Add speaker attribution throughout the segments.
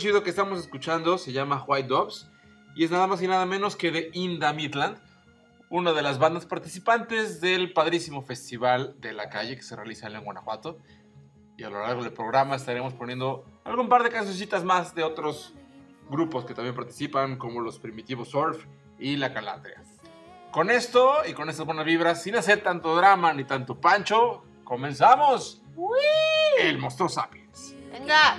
Speaker 1: chido que estamos escuchando se llama White Doves y es nada más y nada menos que de Inda Midland, una de las bandas participantes del padrísimo festival de la calle que se realiza en Guanajuato. Y a lo largo del programa estaremos poniendo algún par de cancioncitas más de otros grupos que también participan, como los Primitivos Surf y La Calandria. Con esto y con estas buenas vibras, sin hacer tanto drama ni tanto pancho, comenzamos el Monstruo Sapiens.
Speaker 2: Venga.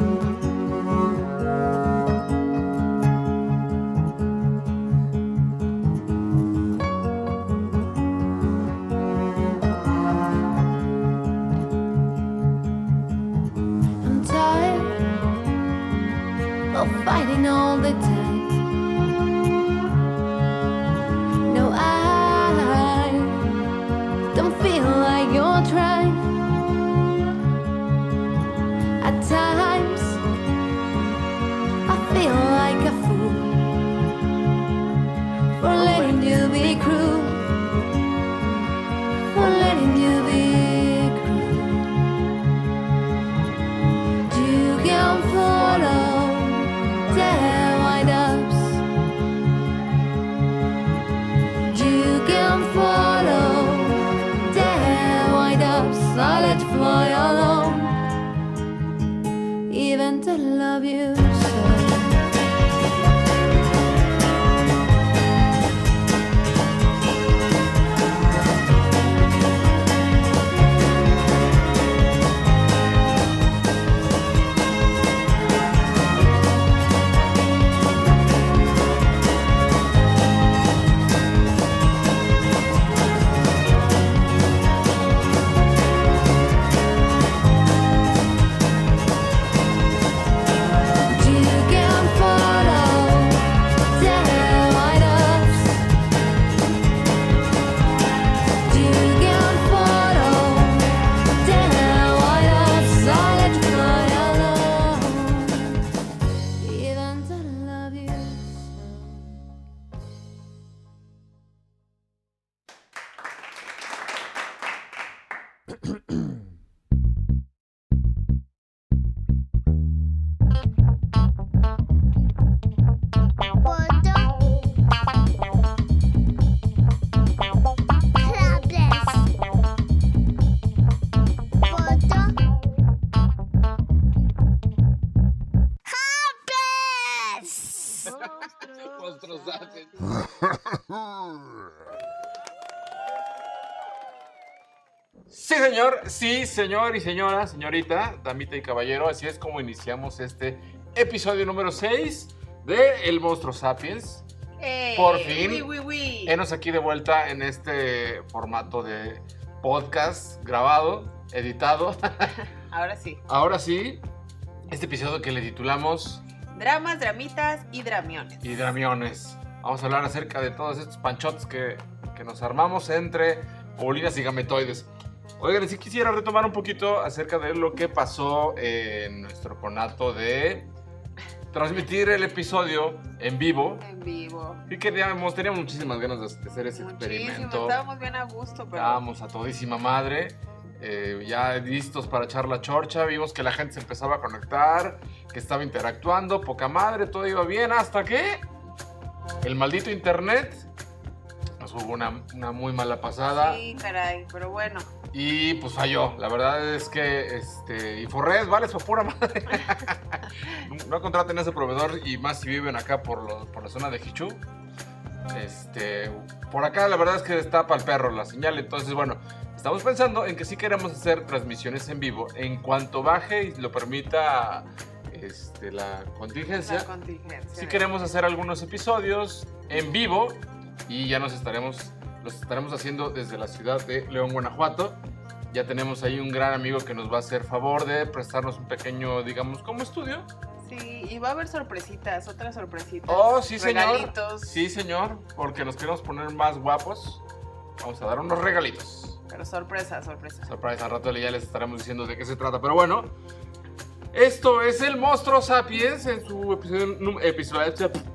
Speaker 3: of fighting all the time. No, I don't feel like you're trying. At times, I feel like
Speaker 1: sí, señor y señora, señorita, damita y caballero, así es como iniciamos este episodio número 6 de El Monstruo Sapiens.
Speaker 2: Ey,
Speaker 1: Por fin.
Speaker 2: uy, uy, uy.
Speaker 1: Enos aquí de vuelta en este formato de podcast grabado, editado.
Speaker 2: Ahora sí.
Speaker 1: Ahora sí, este episodio que le titulamos
Speaker 2: Dramas, dramitas y dramiones.
Speaker 1: Hidramiones. Vamos a hablar acerca de todos estos panchotes que, que nos armamos entre bolinas y gametoides. Oigan, sí quisiera retomar un poquito acerca de lo que pasó en nuestro conato de transmitir el episodio en vivo.
Speaker 2: En vivo.
Speaker 1: Y queríamos, teníamos muchísimas ganas de, hacer ese
Speaker 2: Muchísimo.
Speaker 1: experimento.
Speaker 2: Estábamos bien a gusto, pero.
Speaker 1: Estábamos a todísima madre, eh, ya listos para echar la chorcha. Vimos que la gente se empezaba a conectar, que estaba interactuando, poca madre, todo iba bien, hasta que el maldito internet nos jugó una, una muy mala pasada
Speaker 2: Sí, caray, pero bueno.
Speaker 1: y pues falló. La verdad es que este, Inforred vale su pura madre. no contraten a ese proveedor y más si viven acá por, lo- por la zona de Hichu. Este, por acá la verdad es que está para el perro la señal, entonces bueno, estamos pensando en que sí queremos hacer transmisiones en vivo en cuanto baje y lo permita este, la contingencia.
Speaker 2: La contingencia.
Speaker 1: Sí queremos hacer algunos episodios en vivo y ya nos estaremos, los estaremos haciendo desde la ciudad de León, Guanajuato. Ya tenemos ahí un gran amigo que nos va a hacer favor de prestarnos un pequeño, digamos, como estudio
Speaker 2: Sí, y va a haber sorpresitas, otras sorpresitas.
Speaker 1: Oh, sí, señor.
Speaker 2: Regalitos.
Speaker 1: Sí, señor, porque nos queremos poner más guapos. Vamos a dar unos regalitos.
Speaker 2: Pero sorpresa, sorpresa.
Speaker 1: Surprise, al rato ya les estaremos diciendo de qué se trata. Pero bueno, esto es el Monstruo Sapiens en su episodio, num- episodio,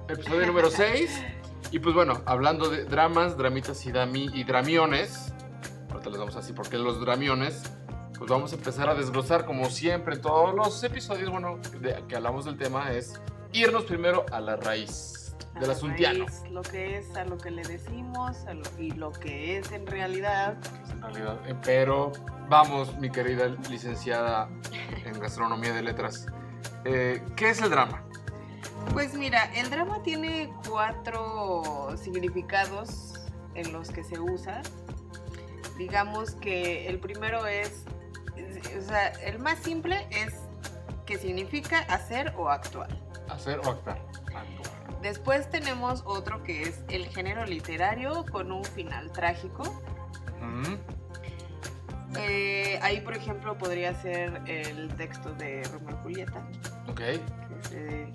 Speaker 1: episodio número 6. Y pues bueno, hablando de dramas, dramitas y, dami- y dramiones. Ahorita les damos así porque los dramiones. Pues vamos a empezar a desglosar como siempre todos los episodios, bueno, de, que hablamos del tema es irnos primero a la raíz
Speaker 2: A
Speaker 1: del
Speaker 2: la
Speaker 1: asuntiano.
Speaker 2: raíz, Lo que es, a lo que le decimos lo- y lo que es en realidad.
Speaker 1: pues, en realidad. Eh, Pero vamos, mi querida licenciada en gastronomía de letras. Eh, ¿Qué es el drama?
Speaker 2: Pues mira, el drama tiene cuatro significados en los que se usa. Digamos que el primero es, o sea, el más simple es que significa hacer o actuar.
Speaker 1: Hacer o actuar. Actuar.
Speaker 2: Después tenemos otro que es el género literario con un final trágico. Eh, ahí, por ejemplo, podría ser el texto de Romeo y Julieta,
Speaker 1: Ok.
Speaker 2: que se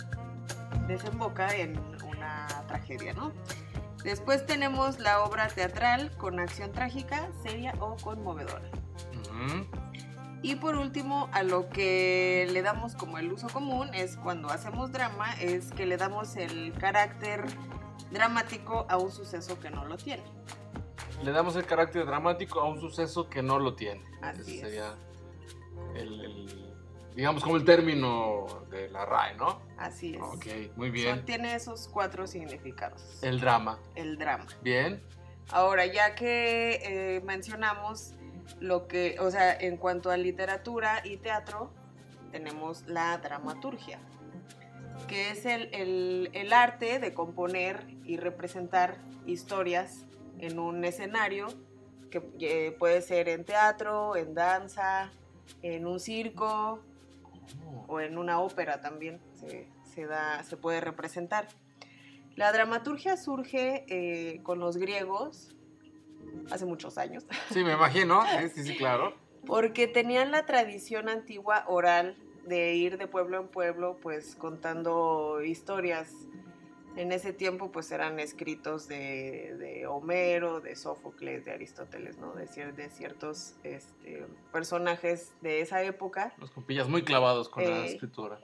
Speaker 2: desemboca en una tragedia, ¿no? Después tenemos la obra teatral con acción trágica, seria o conmovedora. Y por último, a lo que le damos como el uso común es cuando hacemos drama, es que le damos el carácter dramático a un suceso que no lo tiene.
Speaker 1: Le damos el carácter dramático a un suceso que no lo tiene.
Speaker 2: Así
Speaker 1: Ese
Speaker 2: es.
Speaker 1: sería el, el- digamos, como el término de la RAE, ¿no?
Speaker 2: Así es.
Speaker 1: Ok, muy bien.
Speaker 2: tiene esos cuatro significados.
Speaker 1: El drama.
Speaker 2: el drama.
Speaker 1: Bien.
Speaker 2: Ahora, ya que eh, mencionamos lo que, o sea, en cuanto a literatura y teatro, tenemos la dramaturgia, que es el, el- el arte de componer y representar historias en un escenario, que eh, puede ser en teatro, en danza, en un circo o en una ópera también se, se da, se puede representar. La dramaturgia surge eh, con los griegos hace muchos años,
Speaker 1: Sí, me imagino. Sí, sí, sí, claro.
Speaker 2: porque tenían la tradición antigua oral de ir de pueblo en pueblo, pues contando historias. En ese tiempo, pues eran escritos de, de Homero, de Sófocles, de Aristóteles, ¿no? De, cier- de ciertos este, personajes de esa época.
Speaker 1: Los compillas muy clavados con la
Speaker 2: Eh,
Speaker 1: escritura.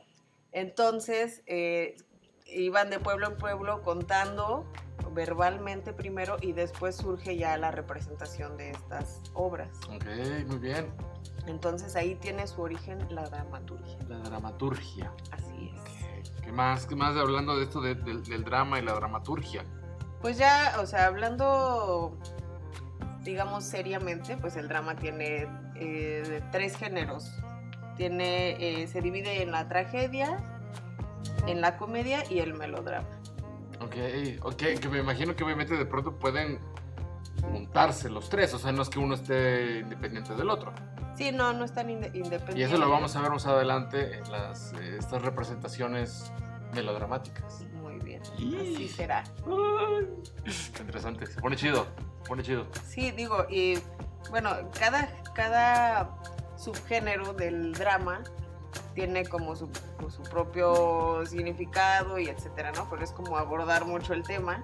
Speaker 2: Entonces, eh, iban de pueblo en pueblo contando verbalmente primero y después surge ya la representación de estas obras.
Speaker 1: Ok, muy bien.
Speaker 2: Entonces ahí tiene su origen la dramaturgia.
Speaker 1: La dramaturgia.
Speaker 2: Así es.
Speaker 1: ¿Qué más? ¿Qué más hablando de esto de- del- del drama y la dramaturgia?
Speaker 2: Pues ya, o sea, hablando, digamos seriamente, pues el drama tiene eh, tres géneros. Tiene, eh, se divide en la tragedia, en la comedia y el melodrama.
Speaker 1: Ok, ok, que me imagino que obviamente de pronto pueden montarse los tres, o sea, no es que uno esté independiente del otro.
Speaker 2: Sí, no, no están inde- independientes.
Speaker 1: Y eso lo vamos a ver más adelante en las, eh, estas representaciones melodramáticas.
Speaker 2: Muy bien,
Speaker 1: Y-
Speaker 2: así será.
Speaker 1: Ay, interesante, se pone chido, se pone chido.
Speaker 2: Sí, digo, y bueno, cada, cada subgénero del drama tiene como su, pues, su propio significado y etcétera, ¿no? Pero es como abordar mucho el tema.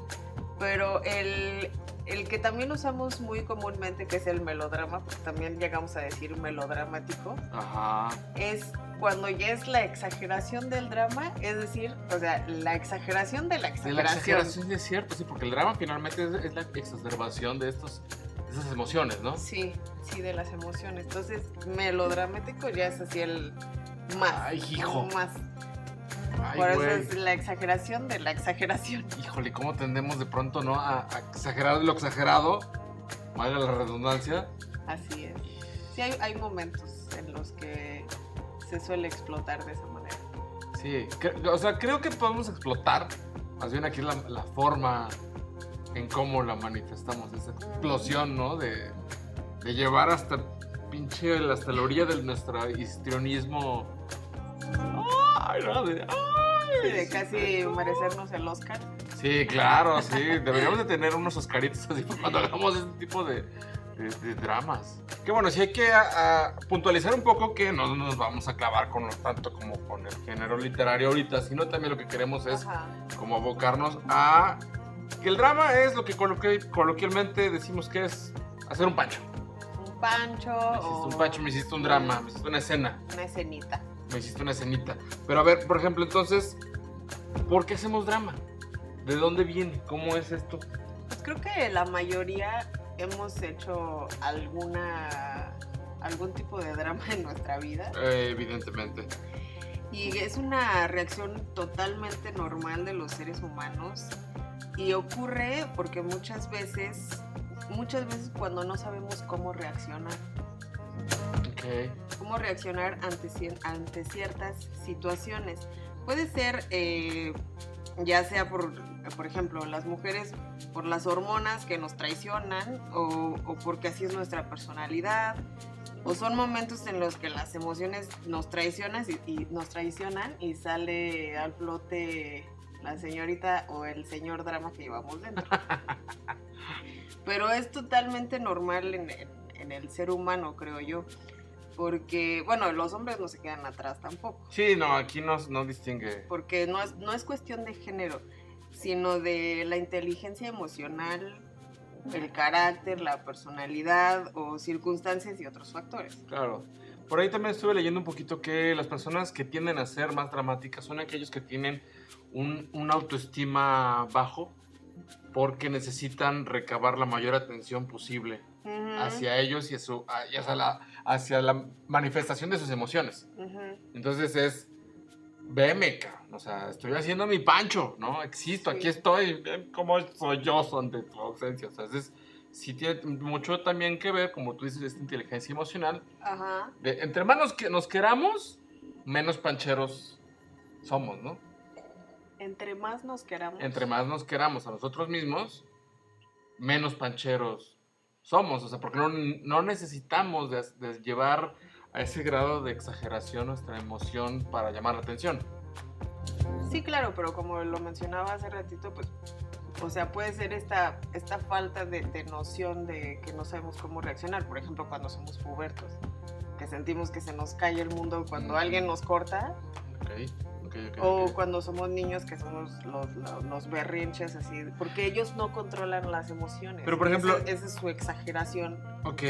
Speaker 2: Pero el, el que también usamos muy comúnmente, que es el melodrama, pues también llegamos a decir melodramático,
Speaker 1: Ajá.
Speaker 2: es cuando ya es la exageración del drama, es decir, o sea, la exageración de la
Speaker 1: De
Speaker 2: exageración.
Speaker 1: la exageración es cierto, sí, porque el drama finalmente es, es la exacerbación de, estos, de esas emociones, ¿no?
Speaker 2: Sí, sí, de las emociones. Entonces, melodramático ya es así el más.
Speaker 1: Ay, hijo.
Speaker 2: Más.
Speaker 1: Ay,
Speaker 2: Por eso es la exageración de la exageración.
Speaker 1: Híjole, ¿cómo tendemos de pronto, no? A, a exagerar de lo exagerado, valga la redundancia.
Speaker 2: Así es. Sí, hay, hay momentos en los que se suele explotar de esa manera.
Speaker 1: Sí, o sea, creo que podemos explotar, más bien aquí la, la forma en cómo la manifestamos, esa explosión, ¿no? De, de llevar hasta pinche, hasta la orilla de nuestro histrionismo. Ay, no, de, ay,
Speaker 2: De casi merecernos el Oscar.
Speaker 1: Sí, claro, sí. Deberíamos de tener unos Oscaritos así cuando hagamos este tipo de, de, de dramas. Que bueno, sí hay que a- a puntualizar un poco que no nos vamos a clavar con tanto como con el género literario ahorita, sino también lo que queremos es
Speaker 2: Ajá.
Speaker 1: como abocarnos a que el drama es lo que coloqui- coloquialmente decimos que es hacer un pancho.
Speaker 2: Un pancho
Speaker 1: Me hiciste
Speaker 2: o
Speaker 1: un pancho, me hiciste un drama, me hiciste una escena,
Speaker 2: una escenita.
Speaker 1: Me hiciste una escenita. Pero a ver, por ejemplo, entonces, ¿por qué hacemos drama? ¿De dónde viene? ¿Cómo es esto?
Speaker 2: Pues creo que la mayoría hemos hecho alguna algún tipo de drama en nuestra vida
Speaker 1: Eh, evidentemente.
Speaker 2: y es una reacción totalmente normal de los seres humanos y ocurre porque muchas veces muchas veces cuando no sabemos cómo reaccionar
Speaker 1: Ok.
Speaker 2: cómo reaccionar ante, ante ciertas situaciones. Puede ser, eh, ya sea por, por ejemplo, las mujeres por las hormonas que nos traicionan o, o porque así es nuestra personalidad. O son momentos en los que las emociones nos traicionan y, y nos traicionan y sale al flote la señorita o el señor drama que llevamos dentro. Pero es totalmente normal en, en- en el ser humano, creo yo. Porque, bueno, los hombres no se quedan atrás tampoco.
Speaker 1: Sí, no, aquí no, no distingue.
Speaker 2: Porque no es, no es cuestión de género, sino de la inteligencia emocional, el carácter, la personalidad o circunstancias y otros factores.
Speaker 1: Claro. Por ahí también estuve leyendo un poquito que las personas que tienden a ser más dramáticas son aquellos que tienen un, una autoestima bajo porque necesitan recabar la mayor atención posible
Speaker 2: Ujú,
Speaker 1: hacia ellos y, a su- hacia, la, hacia la manifestación de sus emociones. Entonces es, veme, cabrón. O sea, estoy haciendo mi pancho, ¿no? Existo,
Speaker 2: Sí.
Speaker 1: aquí estoy, soy yo ante tu ausencia. O sea, es, sí tiene mucho también que ver, como tú dices, esta inteligencia emocional.
Speaker 2: Ajá.
Speaker 1: De, entre más nos, que- nos queramos, menos pancheros somos, ¿no?
Speaker 2: Entre más nos queramos.
Speaker 1: Entre más nos queramos a nosotros mismos, menos pancheros somos. O sea, porque no, no necesitamos de, de llevar a ese grado de exageración nuestra emoción para llamar la atención.
Speaker 2: Sí, claro, pero como lo mencionaba hace ratito, pues, o sea, puede ser esta, esta falta de, de noción de que no sabemos cómo reaccionar. Por ejemplo, cuando somos pubertos, que sentimos que se nos cae el mundo cuando
Speaker 1: Mm.
Speaker 2: alguien nos corta,
Speaker 1: Ok, ok, ok.
Speaker 2: o
Speaker 1: ok.
Speaker 2: cuando somos niños que somos los, los, los berrinches, así, porque ellos no controlan las emociones.
Speaker 1: Pero, por ejemplo-
Speaker 2: Esa, esa es su exageración.
Speaker 1: Ok.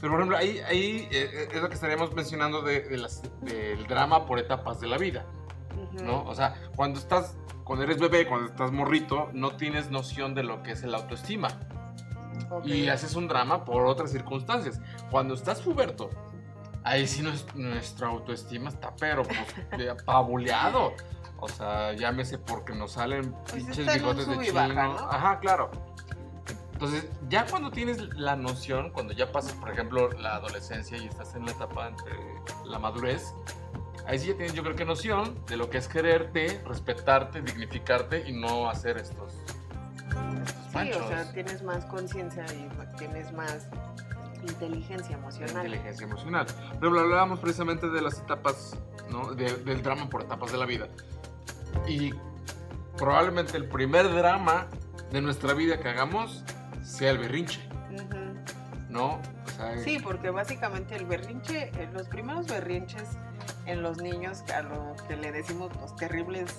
Speaker 1: Pero por ejemplo, ahí, ahí eh, es lo que estaríamos mencionando de, de las- del drama por etapas de la vida. ¿no? O sea, cuando estás, cuando eres bebé, cuando estás morrito, no tienes noción de lo que es el autoestima. Y haces un drama por otras circunstancias. Cuando estás puberto, ahí sí nues- nuestra autoestima está, pero pues, apabuleado. O sea, llámese porque nos salen
Speaker 2: Pues
Speaker 1: pinches bigotes de chino.
Speaker 2: baja, ¿no?
Speaker 1: Ajá, claro. Entonces, ya cuando tienes la noción, cuando ya pasas, por ejemplo, la adolescencia y estás en la etapa entre la madurez, ahí sí ya tienes, yo creo que noción de lo que es quererte, respetarte, dignificarte y no hacer estos, estos
Speaker 2: Sí, o sea, tienes más conciencia y tienes más inteligencia emocional.
Speaker 1: inteligencia emocional. Pero hablábamos precisamente de las etapas, ¿no? De- del drama por etapas de la vida. Y probablemente el primer drama de nuestra vida que hagamos sea el berrinche. ¿no? O sea,
Speaker 2: Sí, porque básicamente el berrinche, eh, los primeros berrinches en los niños, a lo que le decimos los terribles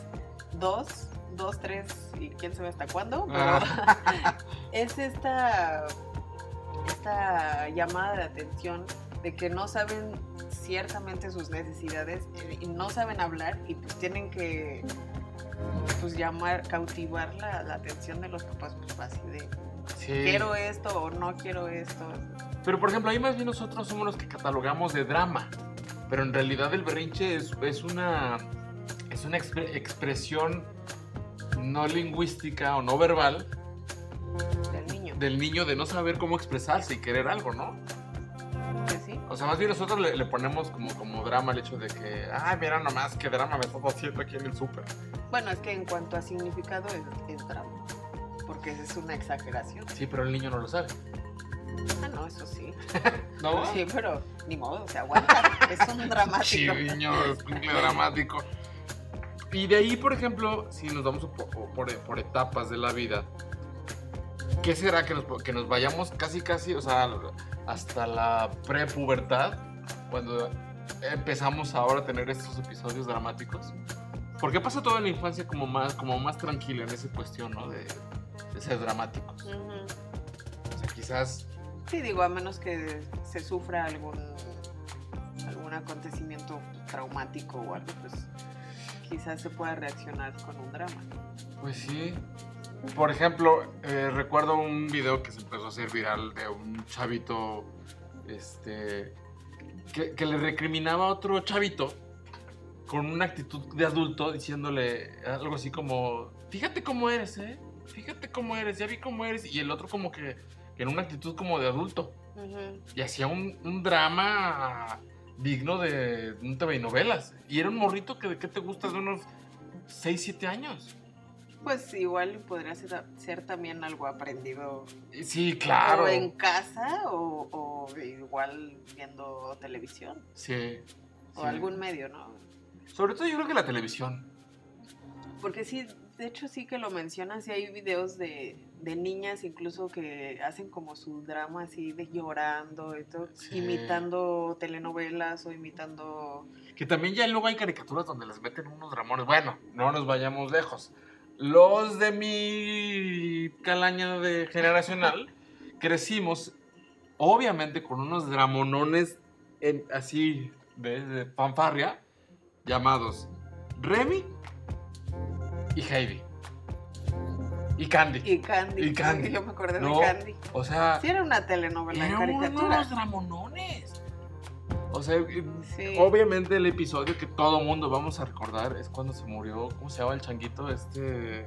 Speaker 2: dos, dos, tres y quién sabe hasta cuándo, pero
Speaker 1: Ah.
Speaker 2: es esta, esta llamada de atención de que no saben ciertamente sus necesidades eh, y no saben hablar y pues tienen que pues llamar, cautivar la, la atención de los papás, pues así de
Speaker 1: sí.
Speaker 2: quiero esto o no quiero esto.
Speaker 1: Pero por ejemplo, ahí más bien nosotros somos los que catalogamos de drama. Pero en realidad el berrinche es, es una, es una expre- expresión no lingüística o no verbal
Speaker 2: del niño.
Speaker 1: Del niño de no saber cómo expresarse y querer algo, ¿no?
Speaker 2: Que sí.
Speaker 1: O sea, más bien nosotros le, le ponemos como, como drama el hecho de que, ay, mira nomás qué drama me estás haciendo aquí en el súper.
Speaker 2: Bueno, es que en cuanto a significado es, es drama. Porque es una exageración.
Speaker 1: Sí, pero el niño no lo sabe.
Speaker 2: Ah, no, eso sí.
Speaker 1: ¿No?
Speaker 2: Sí, pero ni modo, se aguanta. es un dramático.
Speaker 1: Chiviño, escuincle dramático. Y de ahí, por ejemplo, si nos vamos por, por- por etapas de la vida, ¿qué será que nos, que nos vayamos casi, casi, o sea, hasta la prepubertad, cuando empezamos ahora a tener estos episodios dramáticos? ¿Por qué pasa toda la infancia como más, como más tranquila en esa cuestión, ¿no? De, de ser dramáticos.
Speaker 2: Ujú.
Speaker 1: O sea, quizás
Speaker 2: Sí, digo, a menos que se sufra algún, algún acontecimiento traumático o algo, pues quizás se pueda reaccionar con un drama.
Speaker 1: Pues sí. Por ejemplo, eh, recuerdo un video que se empezó a hacer viral de un chavito este, que, que le recriminaba a otro chavito con una actitud de adulto diciéndole algo así como, fíjate cómo eres, ¿eh? Fíjate cómo eres, ya vi cómo eres. Y el otro como que, que en una actitud como de adulto. Y hacía un, un drama digno de un TV y novelas. Y era un morrito que de qué te gusta de unos 6, 7 años.
Speaker 2: Pues igual podría ser, ser también algo aprendido
Speaker 1: Sí, claro.
Speaker 2: o en casa o, o igual viendo televisión
Speaker 1: Sí.
Speaker 2: o
Speaker 1: sí.
Speaker 2: algún medio, ¿no?
Speaker 1: Sobre todo yo creo que la televisión.
Speaker 2: Porque sí, de hecho sí que lo mencionas y hay videos de, de niñas incluso que hacen como su drama así de llorando y todo,
Speaker 1: Sí.
Speaker 2: imitando telenovelas o imitando...
Speaker 1: Que también ya luego hay caricaturas donde les meten unos dramones. Bueno, no nos vayamos lejos. Los de mi calaña de generacional crecimos, obviamente, con unos dramonones en- así de, de fanfarria llamados Remy y Heidi. Y Candy.
Speaker 2: Y Candy.
Speaker 1: Y Candy.
Speaker 2: Yo me acordé
Speaker 1: No,
Speaker 2: de Candy.
Speaker 1: O sea,
Speaker 2: Sí era una telenovela en
Speaker 1: eran
Speaker 2: caricatura.
Speaker 1: unos dramonones. O sea,
Speaker 2: Sí.
Speaker 1: obviamente el episodio que todo mundo vamos a recordar es cuando se murió, ¿cómo se llama el changuito? Este.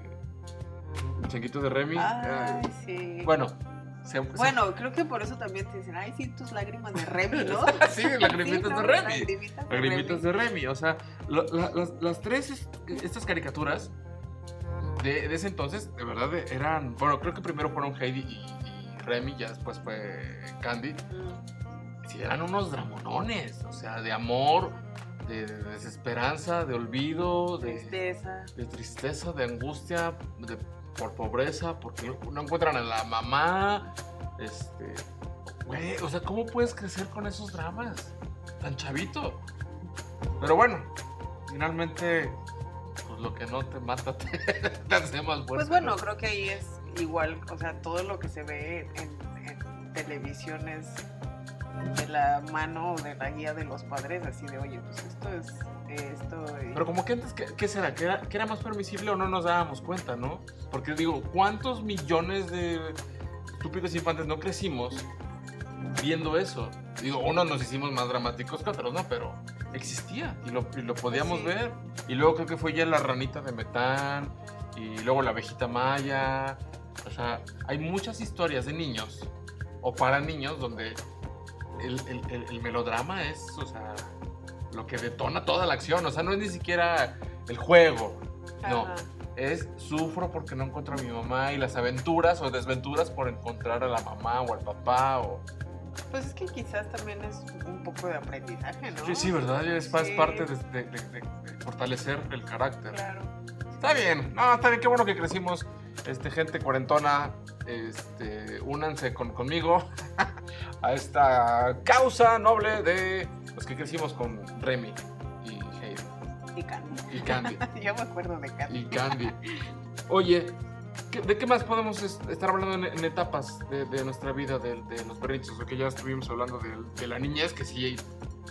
Speaker 1: El changuito de Remy.
Speaker 2: Ay,
Speaker 1: Eh,
Speaker 2: sí.
Speaker 1: bueno, se, se-
Speaker 2: Bueno, creo que por eso también te dicen, ay, sí, tus lágrimas de Remy, ¿no?
Speaker 1: Sí, lagrimitas
Speaker 2: ¿no?
Speaker 1: de Remy.
Speaker 2: Lagrimitas de
Speaker 1: Lagrimitas
Speaker 2: Remy.
Speaker 1: de Remy. O sea, lo- la- las, las tres, es- estas caricaturas de, de ese entonces, de verdad, eran. Bueno, creo que primero fueron Heidi y, y Remy, ya después fue Candy.
Speaker 2: Mm.
Speaker 1: Sí, eran unos dramonones. O sea, de amor, de, de desesperanza, de olvido, de,
Speaker 2: Tristeza.
Speaker 1: de tristeza, de angustia, de, por pobreza, porque no, encuentran a la mamá. Este. Güey, o sea, ¿cómo puedes crecer con esos dramas? Tan chavito. Pero bueno, finalmente, pues lo que no te mata te, te hace más fuerte.
Speaker 2: Pues bueno,
Speaker 1: ¿no?
Speaker 2: creo que ahí es igual, o sea, todo lo que se ve en, en televisión es de la mano o de la guía de los padres, así de, oye, pues esto es esto.
Speaker 1: Pero como que antes, ¿qué, qué será? ¿Que era, ¿Que era más permisible o no nos dábamos cuenta, no? Porque digo, ¿cuántos millones de estúpidos infantes no crecimos viendo eso? Digo, unos nos hicimos más dramáticos que otros, ¿no? Pero existía y lo, y lo podíamos
Speaker 2: Sí.
Speaker 1: ver. Y luego creo que fue ya la ranita de Metán y luego la abejita maya. O sea, hay muchas historias de niños o para niños donde el, el- el- el melodrama es, o sea, lo que detona toda la acción. O sea, no es ni siquiera el juego. No,
Speaker 2: Ajá.
Speaker 1: es sufro porque no encuentro a mi mamá y las aventuras o desventuras por encontrar a la mamá o al papá. O...
Speaker 2: Pues es que quizás también es un poco de aprendizaje, ¿no?
Speaker 1: Sí, sí, ¿verdad? Es,
Speaker 2: Sí.
Speaker 1: parte de, de- de- de- de fortalecer el carácter.
Speaker 2: Claro.
Speaker 1: Está bien, no, está bien, qué bueno que crecimos. Este, gente cuarentona, este, únanse con, conmigo a esta causa noble de los que crecimos con Remy y Heidi
Speaker 2: Y Candy.
Speaker 1: y Candy.
Speaker 2: Yo me acuerdo de Candy.
Speaker 1: y Candy. Oye, ¿qué- ¿de qué más podemos es- estar hablando en, etapas de, de nuestra vida, de, de los berrinches? Porque ya estuvimos hablando de, de la niñez, que sí hay,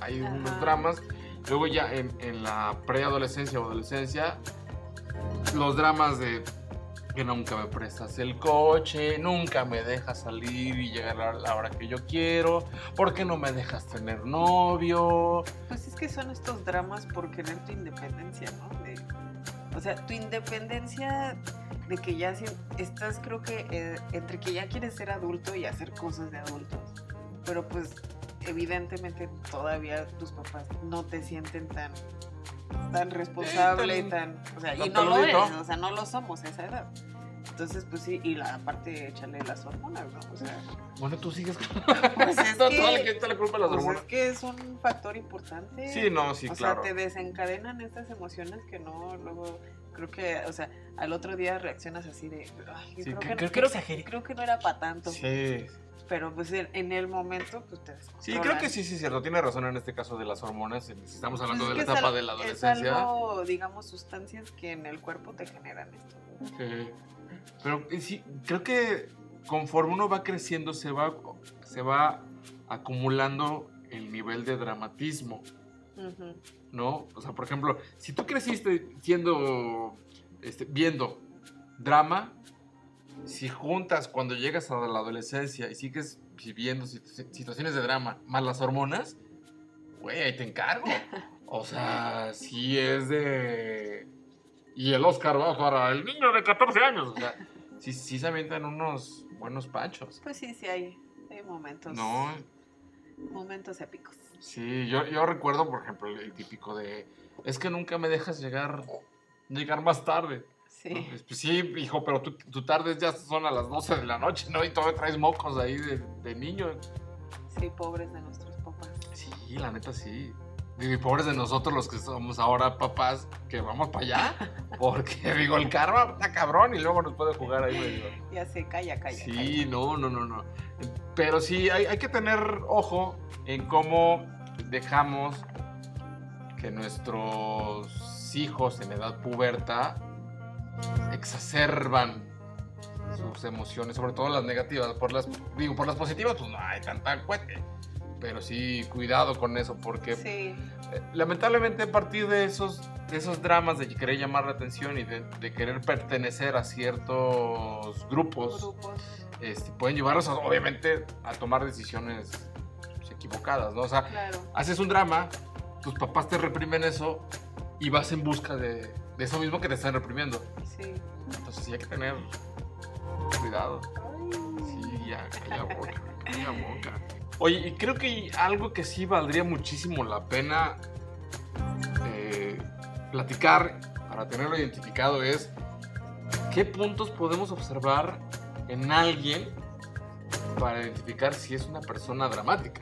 Speaker 1: hay
Speaker 2: Ajá.
Speaker 1: unos dramas. Luego ya en, en la preadolescencia o adolescencia, los dramas de que nunca me prestas el coche, nunca me dejas salir y llegar a la hora que yo quiero, ¿por qué no me dejas tener novio?
Speaker 2: Pues es que son estos dramas por querer tu independencia, ¿no? De- o sea, tu independencia de que ya estás, creo que eh, entre que ya quieres ser adulto y hacer cosas de adultos, pero pues evidentemente todavía tus papás no te sienten tan tan responsable,
Speaker 1: tan-
Speaker 2: tan, o sea, y no lo eres, o sea, no lo somos a esa edad. Entonces, pues sí, y la aparte échale las hormonas, ¿no? O sea,
Speaker 1: Bueno, tú sigues con...
Speaker 2: pues es
Speaker 1: Toda
Speaker 2: que,
Speaker 1: la gente le culpa a las
Speaker 2: pues
Speaker 1: hormonas.
Speaker 2: es que es un factor importante.
Speaker 1: Sí, no, sí,
Speaker 2: o
Speaker 1: claro.
Speaker 2: sea, te desencadenan estas emociones que no, luego creo que, o sea, al otro día reaccionas así de, ay,
Speaker 1: Sí,
Speaker 2: creo,
Speaker 1: que-
Speaker 2: que,
Speaker 1: creo que
Speaker 2: creo que no era para tanto.
Speaker 1: Sí,
Speaker 2: Pero pues en, el momento, pues te
Speaker 1: sí, creo que sí, sí, cierto. Tiene razón en este caso de las hormonas. Si estamos hablando
Speaker 2: Pues
Speaker 1: de
Speaker 2: es
Speaker 1: la
Speaker 2: es
Speaker 1: etapa de la
Speaker 2: Es
Speaker 1: adolescencia.
Speaker 2: algo, digamos, sustancias que en el cuerpo te generan esto.
Speaker 1: Sí. Pero eh, sí, creo que conforme uno va creciendo se va, se va acumulando el nivel de dramatismo. ¿no? O sea, por ejemplo, si tú creciste siendo, este, viendo drama, si juntas cuando llegas a la adolescencia y sigues viviendo situ- situaciones de drama más las hormonas, güey, ahí te encargo. O sea, sí es de... Y el Oscar va para el niño de 14 años. O sea, sí, sí se avientan unos buenos panchos.
Speaker 2: Pues sí, sí hay, hay momentos.
Speaker 1: No,
Speaker 2: Momentos épicos.
Speaker 1: sí, yo, yo recuerdo, por ejemplo, el típico de... Es que nunca me dejas llegar, llegar más tarde.
Speaker 2: Sí.
Speaker 1: ¿no? Pues, pues sí, hijo, pero tu, tu tardes ya son a las 12 de la noche, ¿no? Y todavía traes mocos ahí de, de niño.
Speaker 2: Sí, pobres de nuestros papás.
Speaker 1: Sí, la neta sí. Y pobres de nosotros los que somos ahora papás, que vamos para allá. Porque, digo, el karma está cabrón y luego nos puede jugar ahí medio.
Speaker 2: Ya sé, calla, calla.
Speaker 1: Sí, no, no, no, no. Pero sí, hay, hay que tener ojo en cómo dejamos que nuestros hijos en edad puberta exacerban sus emociones, sobre todo las negativas. Por las, digo, por las positivas, pues no hay tanta cuete. Pero sí, cuidado con eso, porque.
Speaker 2: Sí,
Speaker 1: eh, lamentablemente a partir de esos, de esos dramas de querer llamar la atención y de, de querer pertenecer a ciertos grupos,
Speaker 2: grupos.
Speaker 1: este, pueden llevarlos obviamente a tomar decisiones pues, equivocadas, ¿no? O sea,
Speaker 2: Claro.
Speaker 1: haces un drama, tus papás te reprimen eso y vas en busca de, de eso mismo que te están reprimiendo.
Speaker 2: Sí.
Speaker 1: Entonces sí hay que tener cuidado. Sí, ya, calla boca, calla boca. Oye, y creo que algo que sí valdría muchísimo la pena eh, platicar para tenerlo identificado es qué puntos podemos observar en alguien para identificar si es una persona dramática.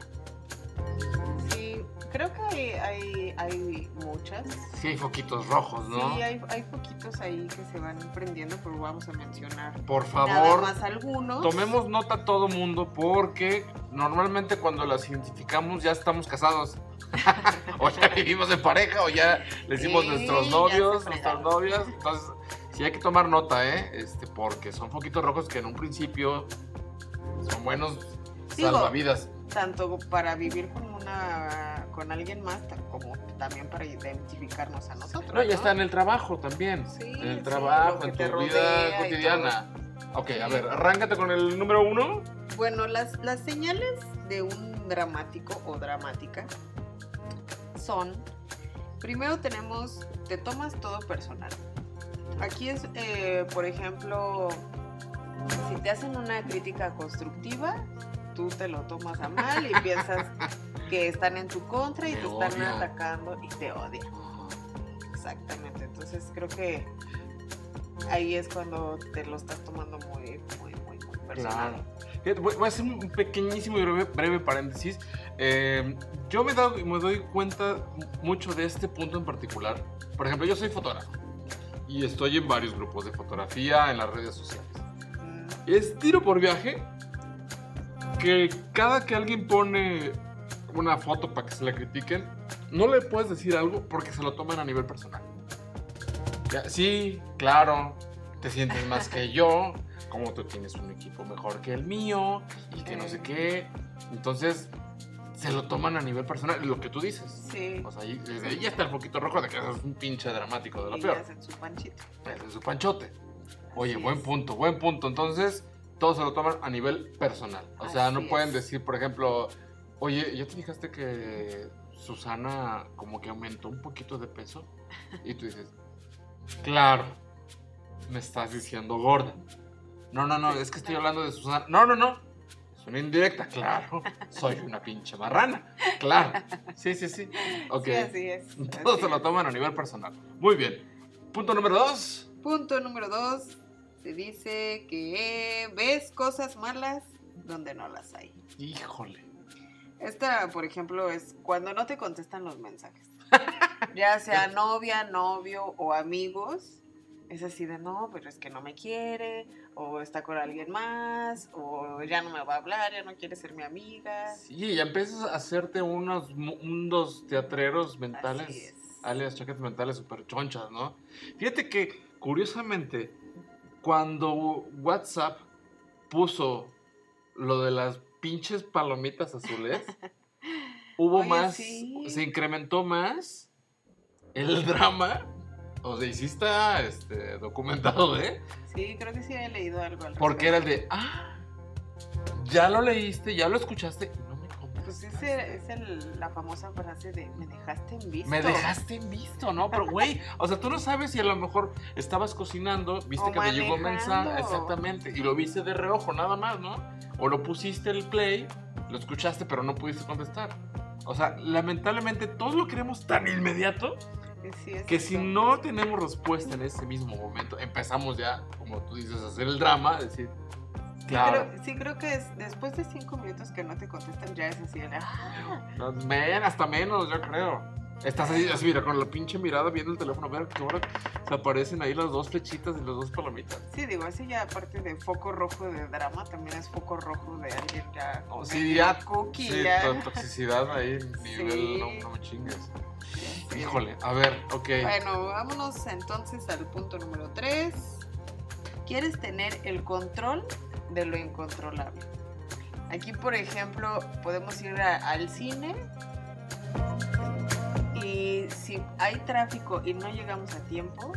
Speaker 2: Creo que hay, hay, hay muchas.
Speaker 1: Sí hay foquitos rojos, ¿no?
Speaker 2: Sí, hay, hay poquitos ahí que se van prendiendo, pero vamos a mencionar
Speaker 1: Por
Speaker 2: nada
Speaker 1: favor,
Speaker 2: más algunos.
Speaker 1: tomemos nota todo mundo porque normalmente cuando las identificamos ya estamos casados. o ya vivimos en pareja o ya le decimos
Speaker 2: Sí,
Speaker 1: nuestros novios, nuestras novias. Entonces, sí hay que tomar nota, ¿eh? Este, porque son foquitos rojos que en un principio son buenos
Speaker 2: Digo,
Speaker 1: salvavidas.
Speaker 2: Tanto para vivir con una con alguien más, como también para identificarnos a nosotros.
Speaker 1: No, ya
Speaker 2: ¿no?
Speaker 1: está en el trabajo también.
Speaker 2: Sí,
Speaker 1: en el trabajo, en tu vida cotidiana. Ok, a ver, arráncate con el número uno.
Speaker 2: Bueno, las, las señales de un dramático o dramática son, primero tenemos, te tomas todo personal. Aquí es, eh, por ejemplo, si te hacen una crítica constructiva, tú te lo tomas a mal y piensas que están en tu contra y
Speaker 1: Te
Speaker 2: te, están
Speaker 1: odian.
Speaker 2: atacando y te odian. Exactamente, entonces creo que ahí es cuando te lo estás tomando muy, muy, muy, muy personal.
Speaker 1: Claro. Voy a hacer un pequeñísimo y breve, breve paréntesis. Eh, yo me, me doy cuenta mucho de este punto en particular. Por ejemplo, yo soy fotógrafo y estoy en varios grupos de fotografía en las redes sociales.
Speaker 2: Mm,
Speaker 1: Es tiro por viaje que cada que alguien pone una foto para que se la critiquen, no le puedes decir algo porque se lo toman a nivel personal. Ya, sí, claro, te sientes más que yo, como tú tienes un equipo mejor que el mío y que no sé qué. Entonces, se lo toman a nivel personal, lo que tú dices.
Speaker 2: Sí.
Speaker 1: O sea, ahí- desde ahí ya está el poquito rojo de que es un pinche dramático de lo
Speaker 2: y
Speaker 1: peor.
Speaker 2: hacen su panchito.
Speaker 1: Es su panchote. Oye,
Speaker 2: Así
Speaker 1: buen
Speaker 2: es.
Speaker 1: punto, buen punto. Entonces, todos se lo toman a nivel personal. O sea, no
Speaker 2: Así
Speaker 1: pueden
Speaker 2: es.
Speaker 1: decir, por ejemplo, oye, ¿ya te fijaste que Susana como que aumentó un poquito de peso? Y tú dices, claro, me estás diciendo gorda. No, no, no, es que estoy hablando de Susana. No, no, no. Es una indirecta, claro. Soy una pinche marrana. Claro. Sí, sí, sí. Ok.
Speaker 2: Sí, así es.
Speaker 1: Todos
Speaker 2: así
Speaker 1: se lo toman a nivel personal. Muy bien. Punto número dos.
Speaker 2: Punto número dos. Te dice que ves cosas malas donde no las hay.
Speaker 1: Híjole.
Speaker 2: Esta, por ejemplo, es cuando no te contestan los mensajes. ya sea novia, novio o amigos. Es así de no, pero es que no me quiere, o está con alguien más, o ya no me va a hablar, ya no quiere ser mi amiga.
Speaker 1: Sí, ya empiezas a hacerte unos, mu- unos teatreros mentales,
Speaker 2: es.
Speaker 1: alias chaquetas mentales súper chonchas, ¿no? Fíjate que, curiosamente, cuando WhatsApp puso lo de las pinches palomitas azules, hubo
Speaker 2: Oye,
Speaker 1: más,
Speaker 2: sí.
Speaker 1: se incrementó más el drama. O sea, y sí está este, documentado, ¿eh?
Speaker 2: Sí, creo que sí he leído algo al
Speaker 1: Porque era el de, ah, ya lo leíste, ya lo escuchaste
Speaker 2: Pues ese es el- la famosa frase de me dejaste en visto.
Speaker 1: Me dejaste en visto, ¿no? Pero, güey, o sea, tú no sabes si a lo mejor estabas cocinando, viste
Speaker 2: O
Speaker 1: que te llegó
Speaker 2: manejando.
Speaker 1: mensaje, exactamente, y lo viste de reojo, nada más, ¿no? O lo pusiste el play, lo escuchaste, pero no pudiste contestar. O sea, lamentablemente todos lo queremos tan inmediato
Speaker 2: Sí, es
Speaker 1: que si no tenemos respuesta en ese mismo momento, empezamos ya, como tú dices, a hacer el drama, decir, claro,
Speaker 2: creo, sí, creo que es, después de cinco minutos que no te contestan ya es así de, ah,
Speaker 1: no, men, hasta menos, yo creo. Estás así, así, mira, con la pinche mirada viendo el teléfono, ver que ahora se aparecen ahí las dos flechitas y las dos palomitas.
Speaker 2: Sí, digo, ese ya aparte de foco rojo de drama, también es foco rojo de alguien ya.
Speaker 1: Oh, sí, ya,
Speaker 2: Cookie,
Speaker 1: sí,
Speaker 2: ya.
Speaker 1: to- toxicidad ahí, nivel,
Speaker 2: Sí.
Speaker 1: no, no me chingues.
Speaker 2: Sí.
Speaker 1: Híjole, a ver, ok.
Speaker 2: Bueno, vámonos entonces al punto número 3. ¿Quieres tener el control de lo incontrolable? Aquí, por ejemplo, podemos ir al cine y si hay tráfico y no llegamos a tiempo,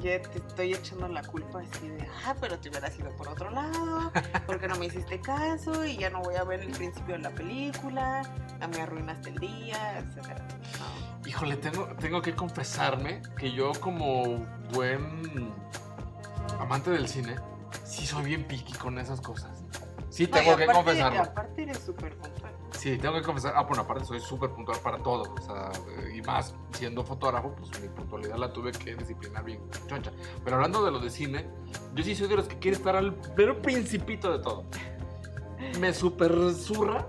Speaker 2: ya te estoy echando la culpa así de, ah, pero te hubieras ido por otro lado, porque no me hiciste caso y ya no voy a ver el principio de la película, ya me arruinaste el día, etc.
Speaker 1: Híjole, tengo, tengo que confesarme que yo como buen amante del cine, sí soy bien piqui con esas cosas. Sí, tengo que confesarlo.
Speaker 2: Aparte eres súper puntual.
Speaker 1: Sí, tengo que confesar. Ah, bueno, aparte soy súper puntual para todo. O sea, eh, y más siendo fotógrafo, pues mi puntualidad la tuve que disciplinar bien choncha. Pero hablando de lo de cine, yo sí soy de los que quiere estar al pero principito de todo. Me super zurra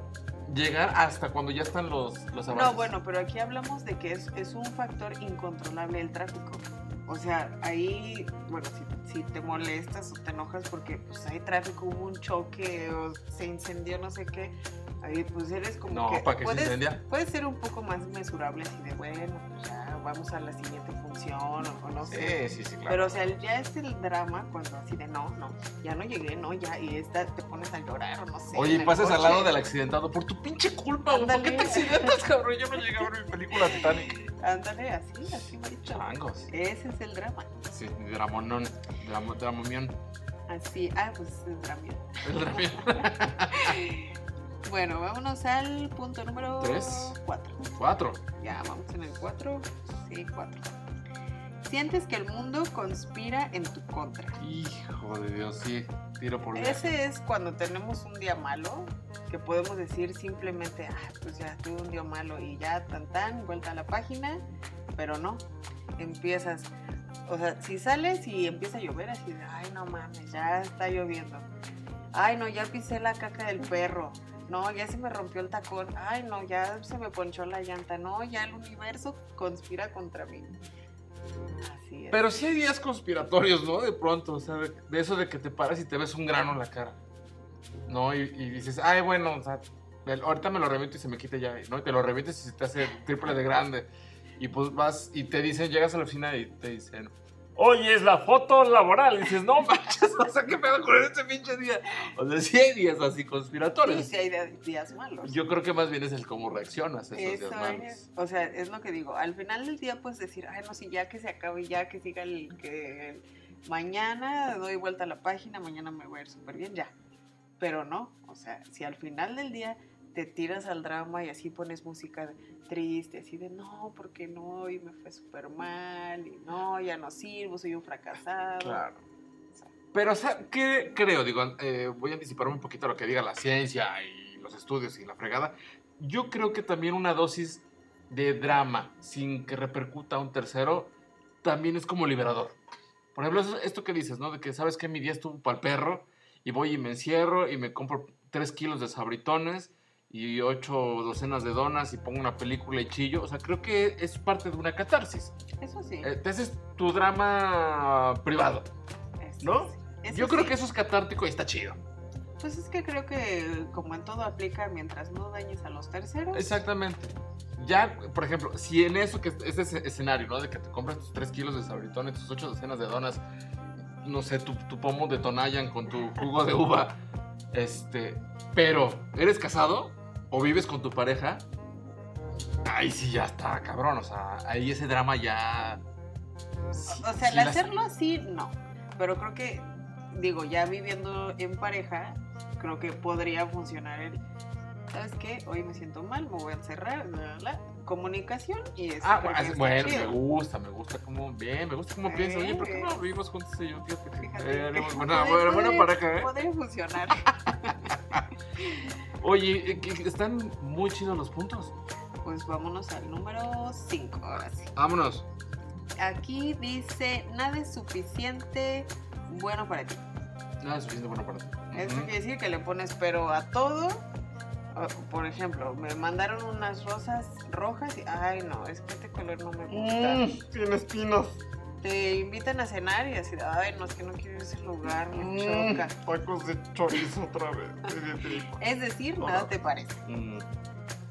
Speaker 1: llegar hasta cuando ya están los, los avances.
Speaker 2: No, bueno, pero aquí hablamos de que es, es un factor incontrolable el tráfico. O sea, ahí, bueno, si, si te molestas o te enojas porque pues hay tráfico, hubo un choque o se incendió no sé qué, ahí pues eres como
Speaker 1: No,
Speaker 2: que...
Speaker 1: para que se
Speaker 2: puedes,
Speaker 1: incendia.
Speaker 2: puedes ser un poco más mesurable así de, bueno, pues ya vamos a la siguiente función o, o no sé.
Speaker 1: Sí, sí, sí, claro.
Speaker 2: Pero, o sea, ya es el drama cuando así de, no, no, ya no llegué, no, ya, y esta, te pones a llorar o no sé.
Speaker 1: Oye, y pasas al lado del accidentado por tu pinche culpa. ¿Por qué te accidentas, cabrón? Yo no llegué a ver mi película Titanic.
Speaker 2: Ándale, así, así, marito.
Speaker 1: Changos.
Speaker 2: Ese es el drama.
Speaker 1: Sí, dramonón. Dramo, dramomión.
Speaker 2: Así, ah, pues es el drama.
Speaker 1: El dramión.
Speaker 2: Bueno, vámonos al punto número
Speaker 1: Tres.
Speaker 2: 4.
Speaker 1: Cuatro.
Speaker 2: Ya, vamos en el 4. Sí, 4. Sientes que el mundo conspira en tu contra.
Speaker 1: Hijo de Dios, sí. Tiro por viaje.
Speaker 2: Ese es cuando tenemos un día malo, que podemos decir simplemente, ah, pues ya tuve un día malo y ya tan tan, vuelta a la página, pero no, empiezas, o sea, si sales y empieza a llover así de, ay no mames, ya está lloviendo, ay no, ya pisé la caca del perro, no, ya se me rompió el tacón, ay no, ya se me ponchó la llanta, no, ya el universo conspira contra mí.
Speaker 1: Pero sí hay días conspiratorios, ¿no? De pronto, o sea, de, eso de que te paras y te ves un grano en la cara. ¿No? Y, dices, ay, bueno, o sea, ahorita me lo reviento y se me quita ya, ¿no? Y te lo revientes y se te hace triple de grande. Y pues vas y te dicen, llegas a la oficina y te dicen, oye, es la foto laboral. Y dices, no manches, o sea, ¿qué pedo con este pinche día? O sea, sí hay días así
Speaker 2: Sí,
Speaker 1: conspiratorios.
Speaker 2: sí hay de- días malos.
Speaker 1: Yo creo que más bien es el cómo reaccionas a esos
Speaker 2: Eso
Speaker 1: días malos.
Speaker 2: es, o sea, es lo que digo. Al final del día puedes decir, ay, no, si ya que se acabe, ya que siga el que mañana doy vuelta a la página, mañana me voy a ir súper bien, ya. Pero no, o sea, si al final del día te tiras al drama y así pones música triste, así de no, porque no, y me fue súper mal, y no, ya no sirvo, soy un fracasado.
Speaker 1: Claro. Pero, o sea, ¿qué creo? Digo, eh, voy a anticiparme un poquito a lo que diga la ciencia y los estudios y la fregada. Yo creo que también una dosis de drama sin que repercuta a un tercero también es como liberador. Por ejemplo, esto que dices, ¿no? De que sabes que mi día estuvo para el perro y voy y me encierro y me compro tres kilos de sabritones y ocho docenas de donas y pongo una película y chillo. O sea, creo que es parte de una catarsis.
Speaker 2: Eso sí.
Speaker 1: Eh, te haces tu drama privado.
Speaker 2: eso
Speaker 1: ¿no?
Speaker 2: sí, eso
Speaker 1: Yo creo que eso es catártico y está chido.
Speaker 2: Pues es que creo que como en todo aplica mientras no dañes a los terceros.
Speaker 1: Exactamente. Ya, por ejemplo, si en eso, que ese es- escenario, ¿no? De que te compras tus 3 kilos de sabritones, tus 8 docenas de donas, no sé, tu, tu pomo de Tonayan con tu jugo de uva, este, pero, ¿eres casado o vives con tu pareja? Ahí sí ya está, cabrón, o sea, ahí ese drama ya... sí-
Speaker 2: O sea,
Speaker 1: sí
Speaker 2: el hacerlo así, no. Pero creo que, digo, ya viviendo en pareja, creo que podría funcionar el. ¿Sabes qué? Hoy me siento mal, me voy a encerrar, bla, bla, bla. Comunicación y eso.
Speaker 1: Ah,
Speaker 2: que
Speaker 1: bueno, bueno, me gusta, me gusta como, bien, me gusta como
Speaker 2: Eh,
Speaker 1: piensas. Oye, ¿por qué no vivimos juntos y yo? Fíjate que
Speaker 2: Fíjate.
Speaker 1: eh,
Speaker 2: Puede-
Speaker 1: buena, buena
Speaker 2: puede-
Speaker 1: pareja, ¿eh?
Speaker 2: Podría funcionar.
Speaker 1: Oye, eh, están muy chidos los puntos.
Speaker 2: Pues vámonos al número 5, ahora sí.
Speaker 1: Vámonos.
Speaker 2: Aquí dice, nada es suficiente bueno para ti.
Speaker 1: Nada es suficiente bueno para ti.
Speaker 2: Eso
Speaker 1: Ujú.
Speaker 2: quiere decir que le pones pero a todo. Ah, Por ejemplo, me mandaron unas rosas rojas y, ay no, es que este color no me gusta.
Speaker 1: Mm, tiene espinos.
Speaker 2: Te invitan a cenar y así, ay no, es que no quiero ir a ese lugar, me
Speaker 1: Mm,
Speaker 2: choca.
Speaker 1: tacos de chorizo otra vez.
Speaker 2: Es decir, nada te parece.
Speaker 1: Mm,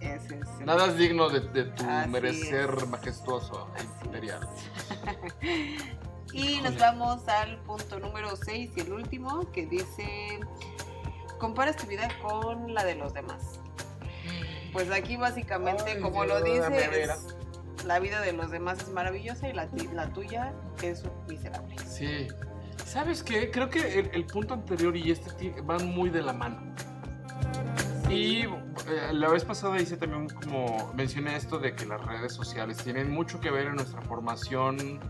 Speaker 2: Ese es el-
Speaker 1: Nada es digno de, de tu
Speaker 2: Así
Speaker 1: merecer
Speaker 2: es.
Speaker 1: majestuoso e
Speaker 2: Así
Speaker 1: imperial.
Speaker 2: Y nos vamos al punto número 6 y el último que dice, comparas tu vida con la de los demás. Pues aquí básicamente,
Speaker 1: Ay,
Speaker 2: como lo dice, la vida de los demás es maravillosa y la, tuya es miserable.
Speaker 1: Sí. ¿Sabes qué? Creo que el, el punto anterior y este van muy de la mano. Y eh, la vez pasada hice también como mencioné esto de que las redes sociales tienen mucho que ver en nuestra formación,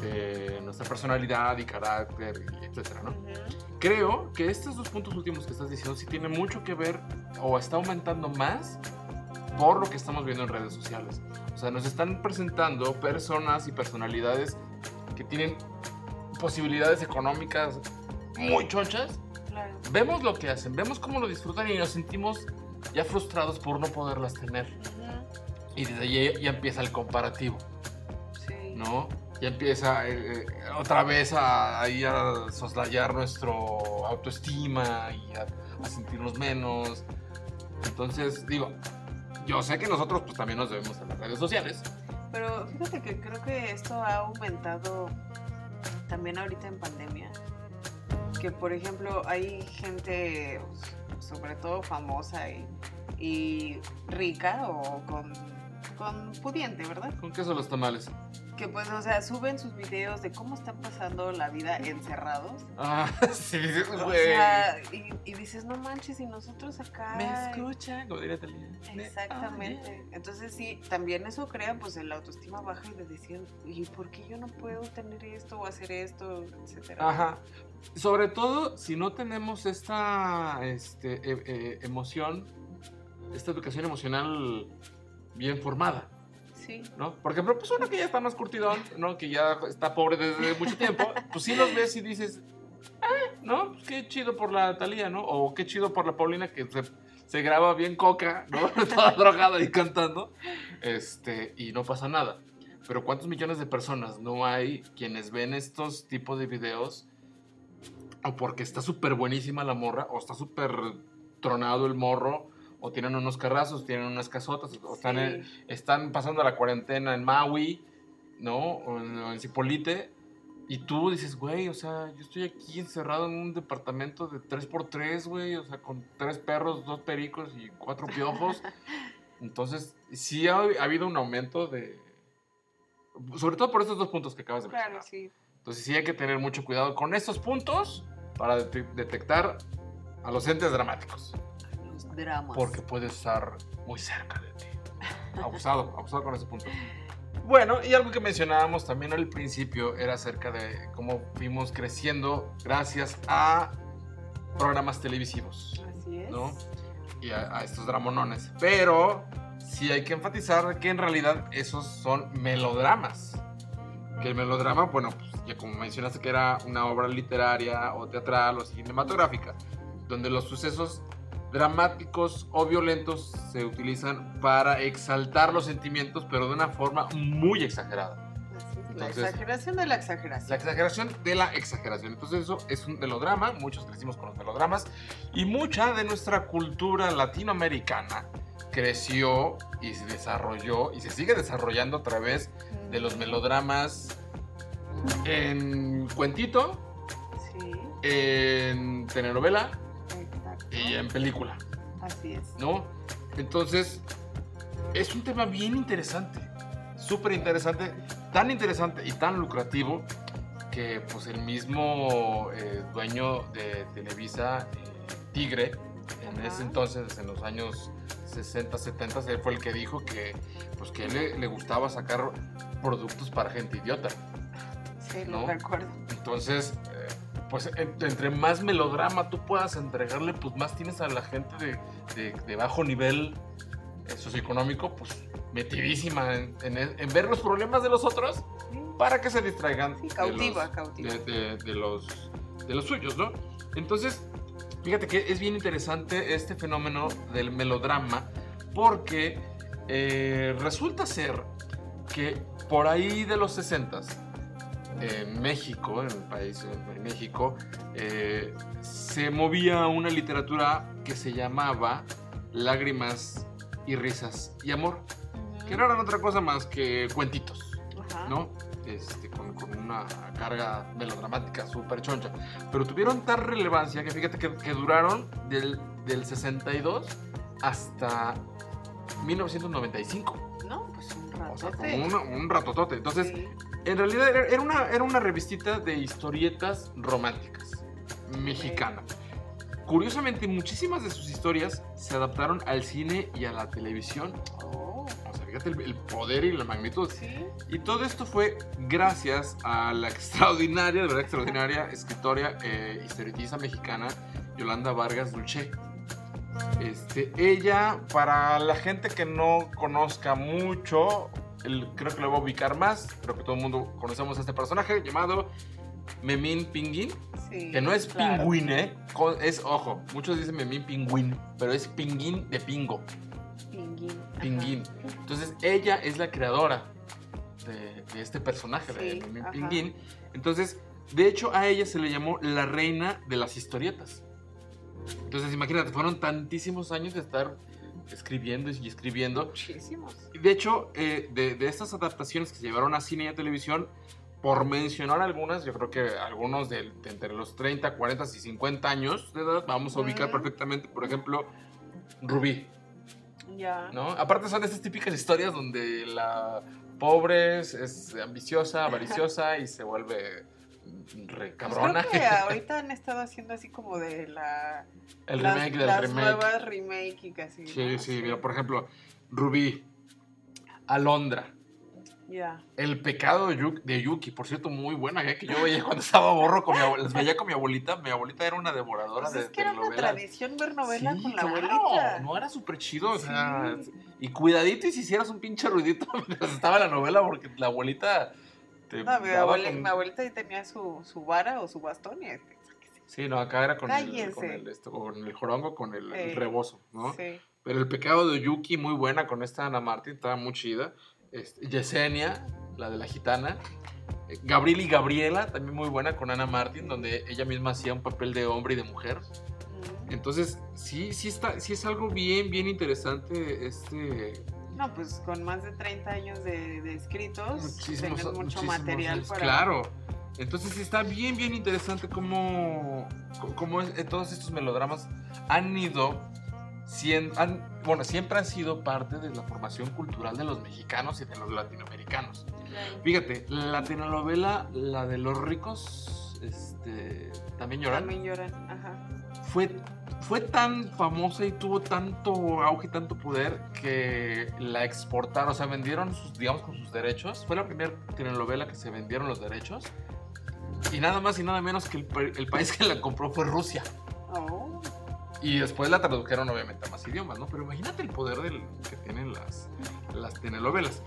Speaker 1: de nuestra personalidad y carácter, etcétera, ¿no? Creo que estos dos puntos últimos que estás diciendo sí tienen mucho que ver o está aumentando más por lo que estamos viendo en redes sociales. Sea, nos están presentando personas y personalidades que tienen posibilidades económicas muy chonchas.
Speaker 2: Claro.
Speaker 1: Vemos lo que hacen, vemos cómo lo disfrutan y nos sentimos ya frustrados por no poderlas tener.
Speaker 2: Ujú.
Speaker 1: Y desde ahí ya empieza el comparativo.
Speaker 2: Sí.
Speaker 1: ¿no? Ya empieza eh, eh, otra vez a, ahí a soslayar nuestro autoestima y a, a sentirnos menos. Entonces, digo, yo sé que nosotros pues también nos debemos a las redes sociales.
Speaker 2: Pero fíjate que creo que esto ha aumentado también ahorita en pandemia. Que por ejemplo hay gente, sobre todo famosa y, y rica o con, con pudiente, ¿verdad?
Speaker 1: ¿Con queso los tamales?
Speaker 2: Que pues, o sea, suben sus videos de cómo están pasando la vida encerrados.
Speaker 1: Ah, sí,
Speaker 2: O
Speaker 1: güey.
Speaker 2: sea, y, y dices, no manches, y nosotros acá.
Speaker 1: Me escucha, como diría.
Speaker 2: Exactamente. Entonces sí, también eso crea pues el autoestima baja y de decir, ¿y por qué yo no puedo tener esto o hacer esto, etcétera?
Speaker 1: Ajá. Sobre todo si no tenemos esta este, e- e- emoción, esta educación emocional bien formada.
Speaker 2: Sí.
Speaker 1: ¿no? Por ejemplo, pues uno que ya está más curtidón, ¿no? Que ya está pobre desde mucho tiempo, pues sí los ves y dices, "Ah, ¿no? Pues qué chido por la Talía, ¿no? O qué chido por la Paulina que se, se graba bien coca, ¿no? Toda drogada y cantando, este, y no pasa nada. Pero ¿cuántos millones de personas no hay quienes ven estos tipos de videos o porque está súper buenísima la morra o está súper tronado el morro o tienen unos carrazos, tienen unas casotas o están en,
Speaker 2: Sí.
Speaker 1: están pasando la cuarentena en Maui, ¿no? O en, o en Cipolite. Y tú dices, güey, o sea, yo estoy aquí encerrado en un departamento de 3x3, güey, o sea, con tres perros, dos pericos y cuatro piojos. Entonces, sí ha, ha habido un aumento de... Sobre todo por estos dos puntos que acabas de
Speaker 2: Claro,
Speaker 1: mencionar.
Speaker 2: sí.
Speaker 1: Entonces, sí hay que tener mucho cuidado con estos puntos para det- detectar a los entes dramáticos.
Speaker 2: Dramas.
Speaker 1: Porque puede estar muy cerca de ti. Abusado, abusado con ese punto. Bueno, y algo que mencionábamos también al principio era acerca de cómo fuimos creciendo gracias a programas televisivos,
Speaker 2: Así es.
Speaker 1: ¿no? Y a, a estos dramonones. Pero sí hay que enfatizar que en realidad esos son melodramas. Que el melodrama, bueno, pues ya como mencionaste que era una obra literaria o teatral o cinematográfica, donde los sucesos dramáticos o violentos se utilizan para exaltar los sentimientos, pero de una forma muy exagerada.
Speaker 2: La exageración de la exageración.
Speaker 1: La exageración de la exageración. Entonces eso es un melodrama, muchos crecimos con los melodramas y mucha de nuestra cultura latinoamericana creció y se desarrolló y se sigue desarrollando a través de los melodramas en cuentito,
Speaker 2: Sí,
Speaker 1: en telenovela y en película,
Speaker 2: Así es.
Speaker 1: ¿no? Entonces es un tema bien interesante, súper interesante, tan interesante y tan lucrativo que pues el mismo eh, dueño de Televisa, eh, Tigre, en
Speaker 2: Ajá.
Speaker 1: ese entonces, en los años 60, 70, él fue el que dijo que pues que le, le gustaba sacar productos para gente idiota.
Speaker 2: Sí,
Speaker 1: ¿No?
Speaker 2: lo recuerdo.
Speaker 1: Entonces, pues en- entre más melodrama tú puedas entregarle, pues más tienes a la gente de, de- de bajo nivel eh, socioeconómico, pues metidísima en, en- en ver los problemas de los otros para que se distraigan
Speaker 2: Sí,
Speaker 1: de
Speaker 2: cautiva,
Speaker 1: los-
Speaker 2: cautiva.
Speaker 1: de, de- de los, de los suyos, ¿no? Entonces, fíjate que es bien interesante este fenómeno del melodrama porque eh, resulta ser que por ahí de los 60 en México, en el país de México, eh, se movía una literatura que se llamaba Lágrimas y Risas y Amor, que no eran otra cosa más que cuentitos.
Speaker 2: Ajá.
Speaker 1: ¿no? Este, con, con una carga melodramática súper choncha. Pero tuvieron tal relevancia que fíjate que, que duraron del, del 62 hasta 1995.
Speaker 2: No, pues un
Speaker 1: O sea, como una- un ratotote. Entonces,
Speaker 2: Sí.
Speaker 1: en realidad era, una, era una revistita de historietas románticas mexicana. Curiosamente, muchísimas de sus historias se adaptaron al cine y a la televisión.
Speaker 2: Oh,
Speaker 1: O sea, fíjate el, el poder y la magnitud.
Speaker 2: sí.
Speaker 1: Y todo esto fue gracias a la extraordinaria, de verdad extraordinaria, escritora eh, historietista mexicana Yolanda Vargas Dulce. Este, ella, para la gente que no conozca mucho, el- creo que lo va a ubicar más, creo que todo el mundo conocemos a este personaje llamado Memín Pinguín,
Speaker 2: sí,
Speaker 1: que no es
Speaker 2: claro.
Speaker 1: pingüín, ¿eh? Es, ojo, muchos dicen Memín Pingüín, pero es pinguín de pingo.
Speaker 2: Pinguín. ajá.
Speaker 1: Pinguín. Entonces, ella es la creadora de, de este personaje, de Memín
Speaker 2: ajá.
Speaker 1: Pinguín. Entonces, de hecho, a ella se le llamó la reina de las historietas. Entonces, imagínate, fueron tantísimos años de estar escribiendo y escribiendo.
Speaker 2: Muchísimos.
Speaker 1: De hecho, eh, de, de estas adaptaciones que se llevaron a cine y a televisión, por mencionar algunas, yo creo que algunos de, de entre los 30, 40 y 50 años de edad, vamos a ubicar perfectamente, por ejemplo, Rubí.
Speaker 2: Ya.
Speaker 1: ¿no? Aparte son estas típicas historias donde la pobre es, es ambiciosa, avariciosa y se vuelve re
Speaker 2: Pues creo que ahorita han estado haciendo así como de la.
Speaker 1: El
Speaker 2: las-
Speaker 1: remake del
Speaker 2: las
Speaker 1: remake.
Speaker 2: nuevas remake y casi.
Speaker 1: Sí,
Speaker 2: ¿no?
Speaker 1: sí, mira, por ejemplo, Rubí, Alondra,
Speaker 2: Ya.
Speaker 1: El pecado de Yuki, de Yuki, por cierto, muy buena, ¿eh? que yo veía cuando estaba borro con mi abuelita, las veía con mi abuelita, mi abuelita era una devoradora
Speaker 2: Pues
Speaker 1: de
Speaker 2: es que era una tradición ver novela
Speaker 1: Sí,
Speaker 2: con la
Speaker 1: claro,
Speaker 2: abuelita.
Speaker 1: No, era súper chido. O sea,
Speaker 2: Sí.
Speaker 1: y cuidadito y si hicieras un pinche ruidito mientras estaba la novela, porque la abuelita te.
Speaker 2: No, mi, abuela-
Speaker 1: con-
Speaker 2: mi abuelita ahí tenía su, su vara o su bastón y este,
Speaker 1: Sí, no, acá era con, el, con, el, esto, con el jorongo, con el, el
Speaker 2: Eh,
Speaker 1: rebozo, ¿no?
Speaker 2: Sí.
Speaker 1: Pero el pecado de Yuki, muy buena con esta Ana Martín, estaba muy chida. Este, Yesenia, la de la gitana. Eh, Gabriel y Gabriela, también muy buena con Ana Martín, donde ella misma hacía un papel de hombre y de mujer. Entonces, sí, sí, está, sí es algo bien, bien interesante este,
Speaker 2: No, pues con más de 30 años de, de escritos,
Speaker 1: muchísimos,
Speaker 2: tienes mucho
Speaker 1: muchísimos
Speaker 2: material
Speaker 1: años,
Speaker 2: para...
Speaker 1: Claro. Entonces sí está bien, bien interesante cómo, cómo es- eh, todos estos melodramas han ido, sien- han- bueno, siempre han sido parte de la formación cultural de los mexicanos y de los latinoamericanos. Fíjate, la telenovela, la de los ricos, este, también lloran,
Speaker 2: También lloran, ajá.
Speaker 1: fue, fue tan famosa y tuvo tanto auge y tanto poder que la exportaron, o sea, vendieron sus, digamos, con sus derechos. Fue la primera telenovela que se vendieron los derechos. Y nada más y nada menos que el, el país que la compró fue Rusia.
Speaker 2: Oh,
Speaker 1: Y después la tradujeron obviamente a más idiomas, ¿no? Pero imagínate el poder del, que tienen las, las telenovelas.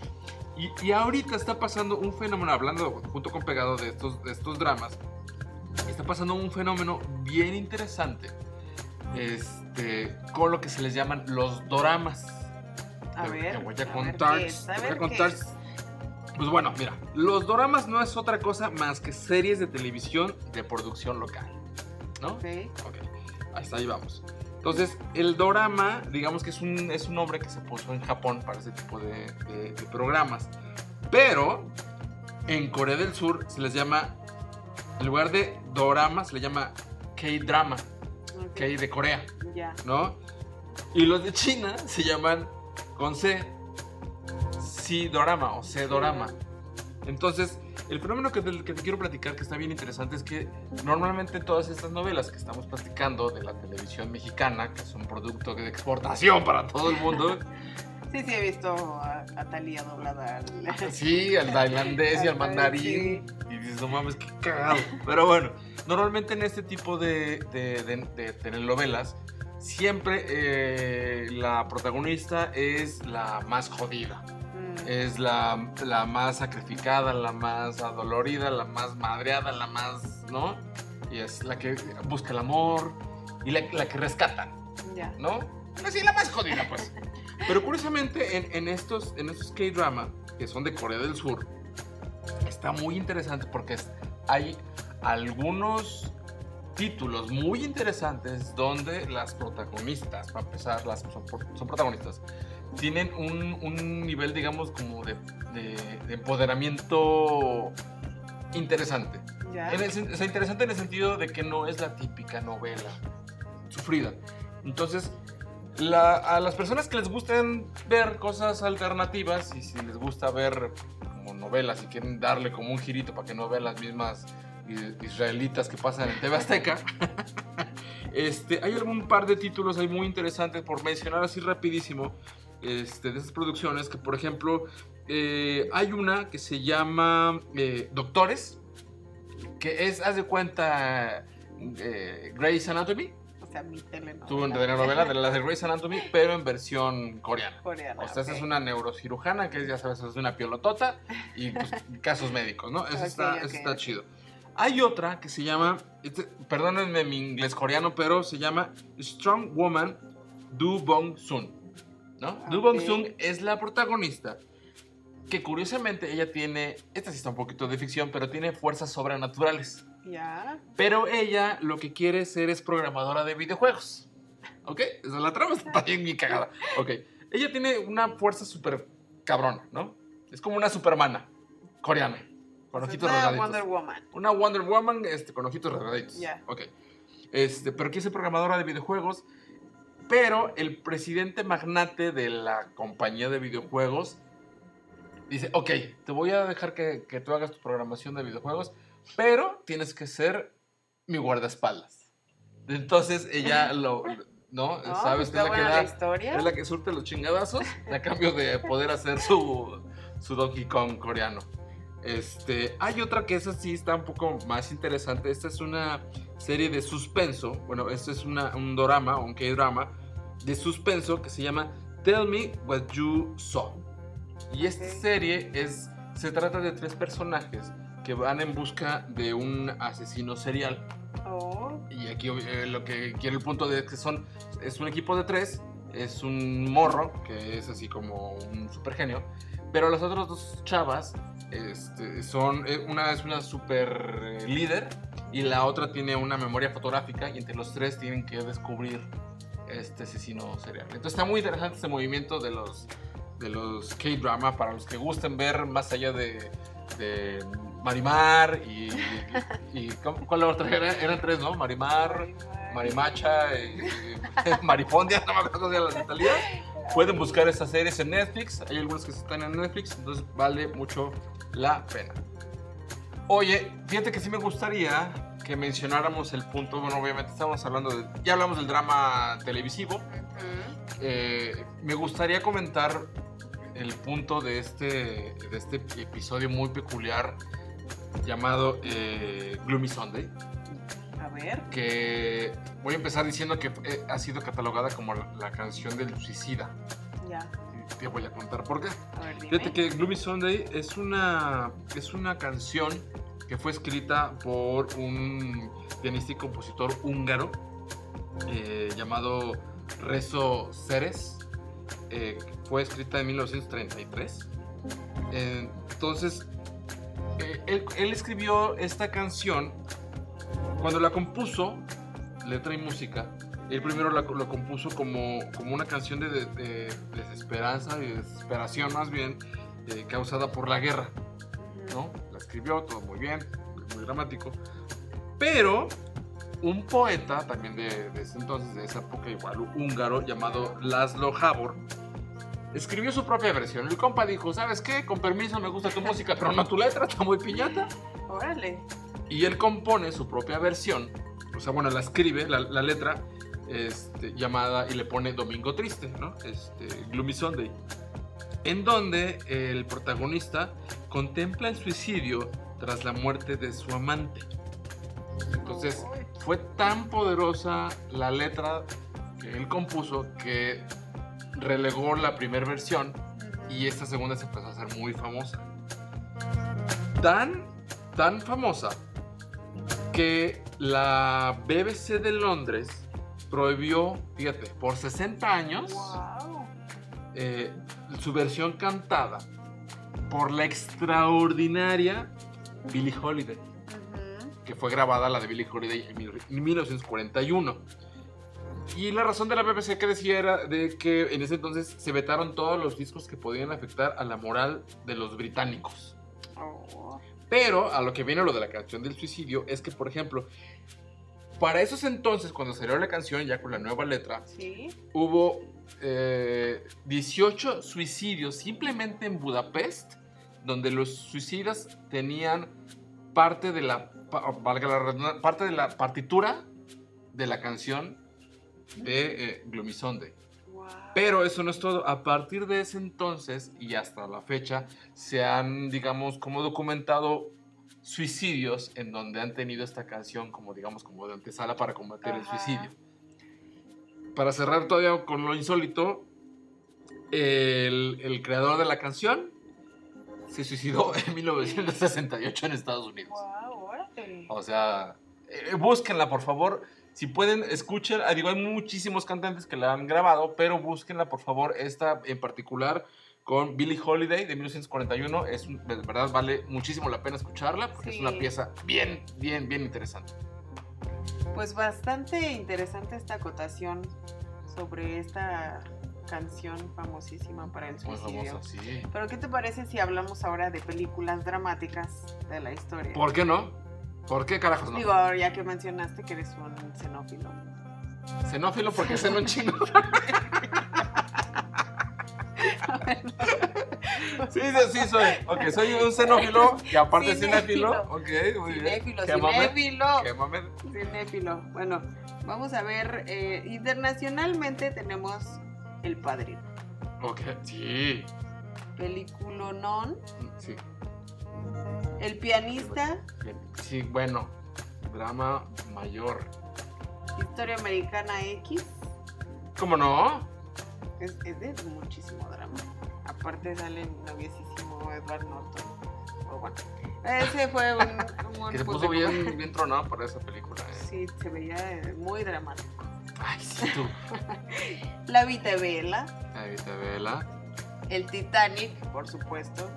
Speaker 1: Y, y ahorita está pasando un fenómeno, hablando junto con pegado de estos, de estos dramas, está pasando un fenómeno bien interesante este, con lo que se les llaman los doramas.
Speaker 2: A
Speaker 1: Te-
Speaker 2: ver.
Speaker 1: te voy a contar, te voy a contar. Pues bueno, mira, los doramas no es otra cosa más que series de televisión de producción local, ¿no?
Speaker 2: Ok.
Speaker 1: Ok, hasta ahí vamos. Entonces, el dorama, digamos que es un, es un nombre que se puso en Japón para ese tipo de, de- de programas. Pero en Corea del Sur se les llama, en lugar de dorama, se le llama K-drama,
Speaker 2: ok,
Speaker 1: K de Corea. ¿no? Y los de China se llaman con C, C-dorama o C-dorama. Entonces, el fenómeno que, del que te quiero platicar, que está bien interesante, es que normalmente todas estas novelas que estamos platicando de la televisión mexicana, que es un producto de exportación para todo el mundo,
Speaker 2: Sí, sí, he visto a, a Talía doblada. al-
Speaker 1: sí, al tailandés y al mandarín, y dices, no mames, qué cagado. Pero bueno, normalmente en este tipo de, de, de- de telenovelas, siempre eh, la protagonista es la más jodida.
Speaker 2: Mm,
Speaker 1: es la, la más sacrificada, la más adolorida, la más madreada, la más, ¿no? Y es la que busca el amor y la, la que rescatan,
Speaker 2: ya.
Speaker 1: ¿no? Así, la más jodida, pues. Pero curiosamente, en, en estos, en estos K-drama, que son de Corea del Sur, está muy interesante porque hay algunos títulos muy interesantes donde las protagonistas, para empezar, las son, son protagonistas, tienen un, un nivel, digamos, como de, de- de empoderamiento interesante.
Speaker 2: Ya.
Speaker 1: En el sen- o sea, interesante en el sentido de que no es la típica novela sufrida. Entonces, a las personas que les gustan ver cosas alternativas y si les gusta ver como novelas y quieren darle como un girito para que no vean las mismas israelitas que pasan en TV Azteca, este, hay algún par de títulos ahí muy interesantes por mencionar así rapidísimo este, de esas producciones que por ejemplo eh, hay una que se llama eh, Doctores que es, haz de cuenta, eh, Grey's Anatomy,
Speaker 2: O sea, mi telenovela.
Speaker 1: tu telenovela de las de Grey's Anatomy, pero en versión coreana.
Speaker 2: Coreana.
Speaker 1: O sea, esa
Speaker 2: ok.
Speaker 1: es una neurocirujana que es, ya sabes, es una piolotota y pues, casos médicos, ¿no? Eso, está, eso chido. Hay otra que se llama, este- perdónenme mi inglés coreano, pero se llama Strong Woman Do Bong Soon, ¿no? Do Bong. Soon es la protagonista que curiosamente ella tiene, esta sí está un poquito de ficción, pero tiene fuerzas sobrenaturales.
Speaker 2: Ya.
Speaker 1: Pero ella lo que quiere ser es programadora de videojuegos. ¿Ok? Esa es la trama, está bien mi cagada. Ok. Ella tiene una fuerza súper cabrona, ¿no? Es como una supermana coreana. Con
Speaker 2: Es
Speaker 1: ojitos
Speaker 2: una. Wonder Woman.
Speaker 1: Una Wonder Woman este, con ojitos rasgaditos.
Speaker 2: Ya.
Speaker 1: Ok. Este, pero quiere ser programadora de videojuegos. Pero el presidente magnate de la compañía de videojuegos dice, ok, te voy a dejar que, que tú hagas tu programación de videojuegos, pero tienes que ser mi guardaespaldas. Entonces ella lo, ¿no?
Speaker 2: No,
Speaker 1: ¿Sabes?
Speaker 2: está
Speaker 1: es la que da-
Speaker 2: la historia.
Speaker 1: es la que surte los chingadazos a cambio de poder hacer su, su Donkey Kong coreano. Este, hay otra que esa sí está un poco más interesante. Esta es una serie de suspenso. Bueno, este es una, un drama, un K-drama de suspenso que se llama Tell Me What You Saw. Y esta serie es, se trata de tres personajes que van en busca de un asesino serial.
Speaker 2: Oh,
Speaker 1: Y aquí eh, lo que quiere el punto de que son es un equipo de tres, es un morro que es así como un super genio, pero las otras dos chavas este, son eh, una es una super eh, líder y la otra tiene una memoria fotográfica y entre los tres tienen que descubrir este asesino serial. Entonces está muy interesante este movimiento de los de los K-drama para los que gusten ver más allá de, de Marimar y, y, y- ¿cómo- ¿cuál la otra era? Eran tres, ¿no? Marimar, Marimacha y, y Marifondia, no me acuerdo de la. Pueden buscar estas series en Netflix, hay algunas que están en Netflix, entonces vale mucho la pena. Oye, fíjate que sí me gustaría que mencionáramos el punto, bueno, obviamente estamos hablando de, ya hablamos del drama televisivo, eh, me gustaría comentar el punto de este, de este episodio muy peculiar llamado eh, Gloomy Sunday.
Speaker 2: A ver.
Speaker 1: que voy a empezar diciendo que eh, ha sido catalogada como la, la canción del suicida.
Speaker 2: Ya.
Speaker 1: Te voy a contar por qué.
Speaker 2: A ver, dime.
Speaker 1: Fíjate que Gloomy Sunday es una, es una canción que fue escrita por un pianista y compositor húngaro eh, llamado Rezo Ceres. Eh, fue escrita en 1933. Eh, entonces, eh, él, escribió esta canción cuando la compuso, letra y música. Él primero la, lo compuso como, como una canción de, de- de desesperanza y desesperación más bien, eh, causada por la guerra. ¿no? La escribió, todo muy bien, muy dramático. Pero un poeta también de, de ese entonces, de esa época, igual húngaro, llamado Laszlo Havor, escribió su propia versión. El compa dijo, ¿sabes qué? Con permiso me gusta tu música, pero no tu letra, está muy piñata.
Speaker 2: Órale.
Speaker 1: Y él compone su propia versión, o sea, bueno, la escribe, la, la letra, este, llamada, y le pone Domingo Triste, ¿no? Este, Gloomy Sunday. En donde el protagonista contempla el suicidio tras la muerte de su amante. Entonces, fue tan poderosa la letra que él compuso que relegó la primera versión y esta segunda se empezó a hacer muy famosa. Tan, tan famosa que la BBC de Londres prohibió, fíjate, por 60 años
Speaker 2: Wow.
Speaker 1: eh, su versión cantada por la extraordinaria Billie Holiday, que fue grabada la de Billie Holiday en 1941. Y la razón de la BBC que decía era de que en ese entonces se vetaron todos los discos que podían afectar a la moral de los británicos.
Speaker 2: Oh.
Speaker 1: Pero a lo que viene lo de la canción del suicidio es que, por ejemplo, para esos entonces, cuando salió la canción, ya con la nueva letra,
Speaker 2: Sí.
Speaker 1: hubo eh, 18 suicidios simplemente en Budapest, donde los suicidas tenían parte de la, parte de la partitura de la canción de eh, Gloomy Sunday.
Speaker 2: Wow.
Speaker 1: Pero eso no es todo. A partir de ese entonces y hasta la fecha se han, digamos, como documentado suicidios en donde han tenido esta canción como, digamos, como de antesala para combatir el suicidio. Para cerrar todavía con lo insólito, el, el creador de la canción se suicidó en 1968 en Estados Unidos.
Speaker 2: Wow.
Speaker 1: O sea, eh, búsquenla, por favor. Si pueden, escuchen. Digo, hay muchísimos cantantes que la han grabado, pero búsquenla, por favor. Esta en particular con Billie Holiday de 1941. Es, de verdad, vale muchísimo la pena escucharla porque es
Speaker 2: Sí.
Speaker 1: una pieza bien, bien, bien interesante.
Speaker 2: Pues bastante interesante esta acotación sobre esta canción famosísima para el
Speaker 1: Muy
Speaker 2: suicidio.
Speaker 1: famosa, sí.
Speaker 2: Pero ¿qué te parece si hablamos ahora de películas dramáticas de la historia?
Speaker 1: ¿Por qué no? ¿Por qué carajos no?
Speaker 2: Digo, ahora ya que mencionaste que eres un xenófilo.
Speaker 1: Xenófilo porque ceno un chingo. Sí, sí, sí, soy. Ok, soy un xenófilo y aparte
Speaker 2: Cinéfilo.
Speaker 1: cinéfilo. Ok, muy bien.
Speaker 2: Cinéfilo,
Speaker 1: Quémame,
Speaker 2: cinéfilo.
Speaker 1: quémame.
Speaker 2: Cinéfilo. Bueno, vamos a ver. eh, internacionalmente tenemos El Padrino.
Speaker 1: Ok, sí.
Speaker 2: Película non.
Speaker 1: Sí.
Speaker 2: El pianista.
Speaker 1: Sí, bueno. Drama mayor.
Speaker 2: Historia Americana X.
Speaker 1: ¿Cómo no?
Speaker 2: Es, es de muchísimo drama. Aparte sale el noviecísimo Edward Norton. Bueno, ese fue un, un
Speaker 1: Que se puso bien, bien tronado para esa película. ¿eh?
Speaker 2: Sí, se veía eh, muy dramático.
Speaker 1: Ay, sí, tú.
Speaker 2: La Vitavela,
Speaker 1: Ahí te vela.
Speaker 2: el Titanic, por supuesto,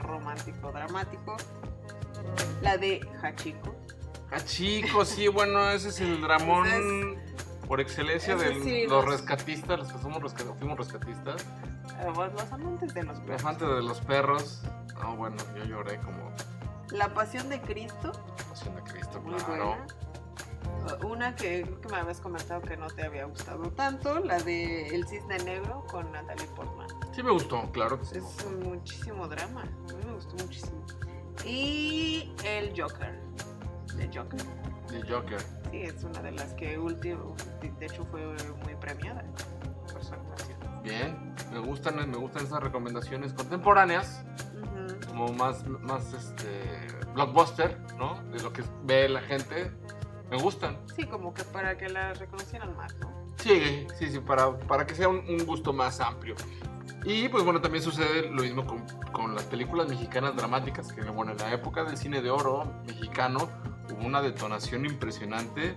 Speaker 2: romántico, dramático. La de Hachiko.
Speaker 1: Ah, chicos, sí, bueno, ese es el dramón por excelencia de
Speaker 2: sí,
Speaker 1: los
Speaker 2: los-
Speaker 1: rescatistas, los que somos resca- fuimos rescatistas.
Speaker 2: pues, los amantes de los perros.
Speaker 1: Elefante de los perros. Ah, bueno, yo lloré como
Speaker 2: La Pasión de Cristo,
Speaker 1: pasión de Cristo,
Speaker 2: muy
Speaker 1: claro.
Speaker 2: buena. Uh, Una que creo que me habías comentado que no te había gustado tanto, la de El Cisne Negro con Natalie Portman.
Speaker 1: Sí me gustó, claro que sí.
Speaker 2: Es muchísimo drama, a mí me gustó muchísimo. Y el Joker, de Joker.
Speaker 1: The Joker.
Speaker 2: Sí, es una de las que último, de hecho fue muy premiada por su actuación.
Speaker 1: Bien, me gustan, me gustan esas recomendaciones contemporáneas, como más, más este, blockbuster, ¿no? De lo que ve la gente. me gustan.
Speaker 2: Sí, como que para que la reconocieran más, ¿no?
Speaker 1: Sí, sí, sí, para, para que sea un, un gusto más amplio. Y pues bueno, también sucede lo mismo con, con las películas mexicanas dramáticas, que bueno, en la época del cine de oro mexicano hubo una detonación impresionante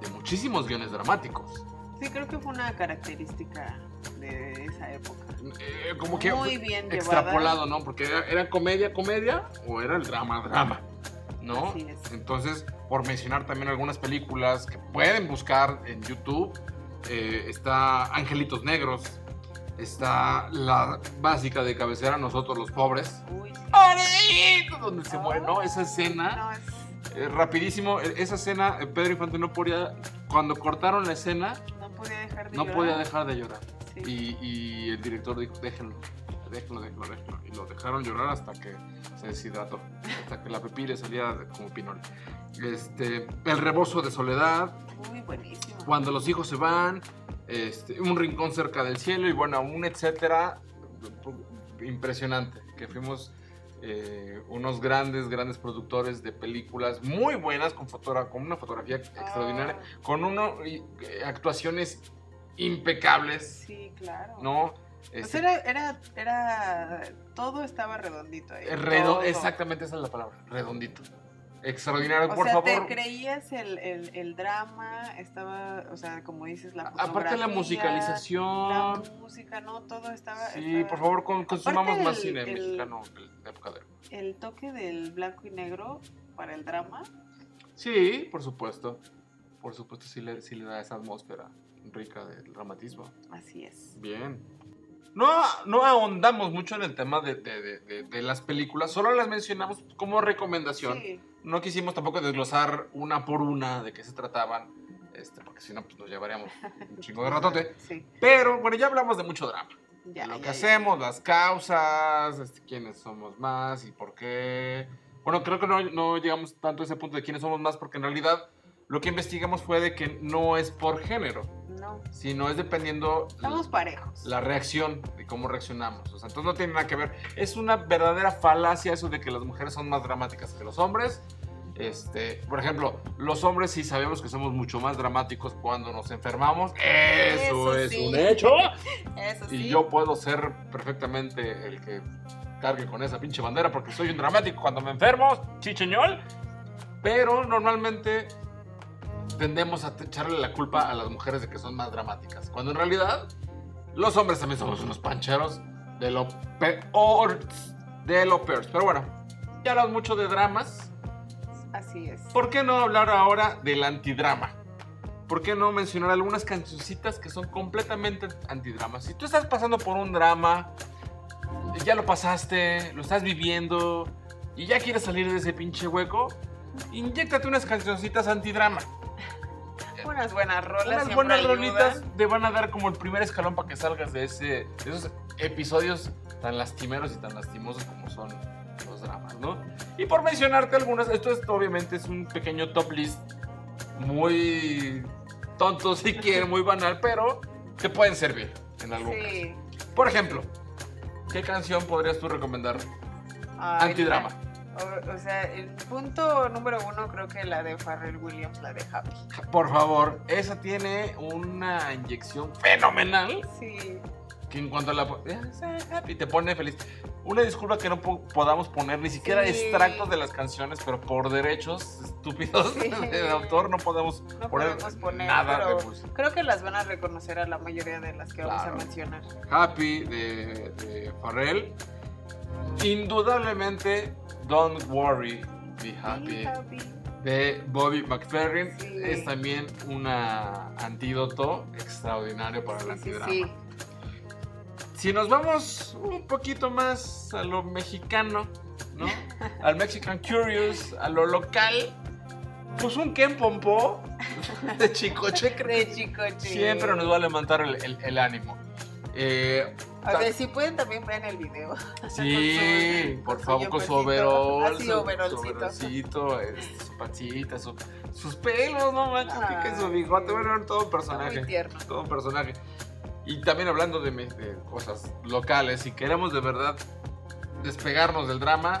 Speaker 1: de muchísimos guiones dramáticos.
Speaker 2: Sí, creo que fue una característica de esa época.
Speaker 1: Eh, como que
Speaker 2: Muy bien llevada.
Speaker 1: extrapolado, ¿no? Porque era, era comedia, comedia o era el drama, drama, ¿no?
Speaker 2: Así es.
Speaker 1: Entonces, por mencionar también algunas películas que pueden buscar en YouTube, eh, está Angelitos Negros, está la básica de cabecera Nosotros los Pobres,
Speaker 2: Uy,
Speaker 1: donde se muere, ¿no? Esa escena,
Speaker 2: No, es-
Speaker 1: eh, rapidísimo, eh, esa escena, eh, Pedro Infante no podía, cuando cortaron la escena,
Speaker 2: no podía dejar de
Speaker 1: no
Speaker 2: llorar.
Speaker 1: podía dejar de llorar.
Speaker 2: Sí.
Speaker 1: Y, y el director dijo, déjenlo, déjenlo, déjenlo, déjenlo. Y lo dejaron llorar hasta que se deshidrató, hasta que la pipí le salía como pinol. Este, el rebozo de soledad,
Speaker 2: Muy buenísimo.
Speaker 1: cuando los hijos se van, este, un rincón cerca del cielo y bueno, un etcétera impresionante, que fuimos eh, unos grandes, grandes productores de películas muy buenas, con, fotogra- con una fotografía extraordinaria,
Speaker 2: Ah,
Speaker 1: con uno, y, eh, actuaciones impecables,
Speaker 2: sí, claro.
Speaker 1: ¿no?
Speaker 2: Pues
Speaker 1: Este,
Speaker 2: era, era, era, todo estaba redondito ahí.
Speaker 1: Redo-
Speaker 2: todo.
Speaker 1: exactamente esa es la palabra, redondito. Extraordinario,
Speaker 2: O
Speaker 1: por
Speaker 2: sea,
Speaker 1: favor.
Speaker 2: te creías el, el, el drama, estaba, o sea, como dices, la
Speaker 1: Aparte la
Speaker 2: fotografía,
Speaker 1: musicalización.
Speaker 2: La música, ¿no? Todo estaba...
Speaker 1: Sí,
Speaker 2: estaba-
Speaker 1: por favor, con- consumamos más cine
Speaker 2: el-
Speaker 1: mexicano de época de
Speaker 2: El toque del blanco y negro para el drama,
Speaker 1: Sí, por supuesto. Por supuesto, sí le, sí le da esa atmósfera rica del dramatismo.
Speaker 2: así es.
Speaker 1: Bien. No, no ahondamos mucho en el tema de, de- de- de- de las películas, solo las mencionamos como recomendación.
Speaker 2: Sí,
Speaker 1: No quisimos tampoco desglosar una por una de qué se trataban, este, porque si no, pues nos llevaríamos un chingo de ratote.
Speaker 2: sí.
Speaker 1: Pero bueno, ya hablamos de mucho drama.
Speaker 2: Ya,
Speaker 1: lo
Speaker 2: ya,
Speaker 1: que
Speaker 2: ya.
Speaker 1: hacemos, las causas, este, quiénes somos más y por qué. Bueno, creo que no, no llegamos tanto a ese punto de quiénes somos más, porque en realidad lo que investigamos fue de que no es por género,
Speaker 2: No,
Speaker 1: sino es dependiendo
Speaker 2: estamos parejos.
Speaker 1: la reacción y cómo reaccionamos. O sea, entonces no tiene nada que ver. Es una verdadera falacia eso de que las mujeres son más dramáticas que los hombres. Este, por ejemplo, los hombres sí sabemos que somos mucho más dramáticos cuando nos enfermamos. Eso,
Speaker 2: Eso
Speaker 1: es
Speaker 2: sí.
Speaker 1: un hecho.
Speaker 2: Eso sí.
Speaker 1: Y yo puedo ser perfectamente el que cargue con esa pinche bandera porque soy un dramático cuando me enfermo, chicheñol. Pero normalmente tendemos a echarle la culpa a las mujeres de que son más dramáticas. Cuando en realidad los hombres también somos unos pancheros de lo peor. De lo peor. Pero bueno, ya hablamos mucho de dramas.
Speaker 2: Así es.
Speaker 1: ¿Por qué no hablar ahora del antidrama? ¿Por qué no mencionar algunas cancioncitas que son completamente antidramas? Si tú estás pasando por un drama, ya lo pasaste, lo estás viviendo y ya quieres salir de ese pinche hueco, inyéctate unas cancioncitas antidrama.
Speaker 2: Unas buenas rolas.
Speaker 1: Unas buenas
Speaker 2: ayudan.
Speaker 1: rolitas te van a dar como el primer escalón para que salgas de, ese, de esos episodios tan lastimeros y tan lastimosos como son Y por mencionarte algunas, esto es obviamente es un pequeño top list muy tonto si quieren, muy banal, pero te pueden servir en algún caso.
Speaker 2: Sí.
Speaker 1: Por ejemplo, ¿qué canción podrías tú recomendar? Antidrama.
Speaker 2: O, o sea, el punto número uno creo que la de Pharrell Williams, la de Happy.
Speaker 1: Por favor, esa tiene una inyección fenomenal
Speaker 2: Sí.
Speaker 1: Que en cuanto a la y te pone feliz. Una disculpa que no po- podamos poner ni siquiera
Speaker 2: Sí.
Speaker 1: extractos de las canciones, pero por derechos estúpidos
Speaker 2: Sí.
Speaker 1: de autor no podemos
Speaker 2: No
Speaker 1: poner,
Speaker 2: podemos poner,
Speaker 1: nada de música.
Speaker 2: creo que las van a reconocer a la mayoría de las que vamos a mencionar.
Speaker 1: Happy de, de Pharrell. Indudablemente Don't Worry, Be Happy
Speaker 2: Happy.
Speaker 1: de Bobby McFerrin
Speaker 2: Sí.
Speaker 1: es también un antídoto extraordinario para el
Speaker 2: Sí, sí,
Speaker 1: antidrama. Si nos vamos un poquito más a lo mexicano, ¿no? Al Mexican Curious, a lo local, pues un Ken Pompó de Chicoche creo
Speaker 2: De Chicoche.
Speaker 1: siempre nos va a levantar el, el- el ánimo. Eh,
Speaker 2: A ver, si pueden también vean el video.
Speaker 1: sí,
Speaker 2: con
Speaker 1: por
Speaker 2: su
Speaker 1: favor, con su overol,
Speaker 2: Así,
Speaker 1: su- su
Speaker 2: overolcito.
Speaker 1: este, su pancita, su- sus pelos, no manches, que, que su bigote, bueno, todo un personaje.
Speaker 2: muy tierno.
Speaker 1: todo un personaje. Y también hablando de, de cosas locales, si queremos de verdad despegarnos del drama,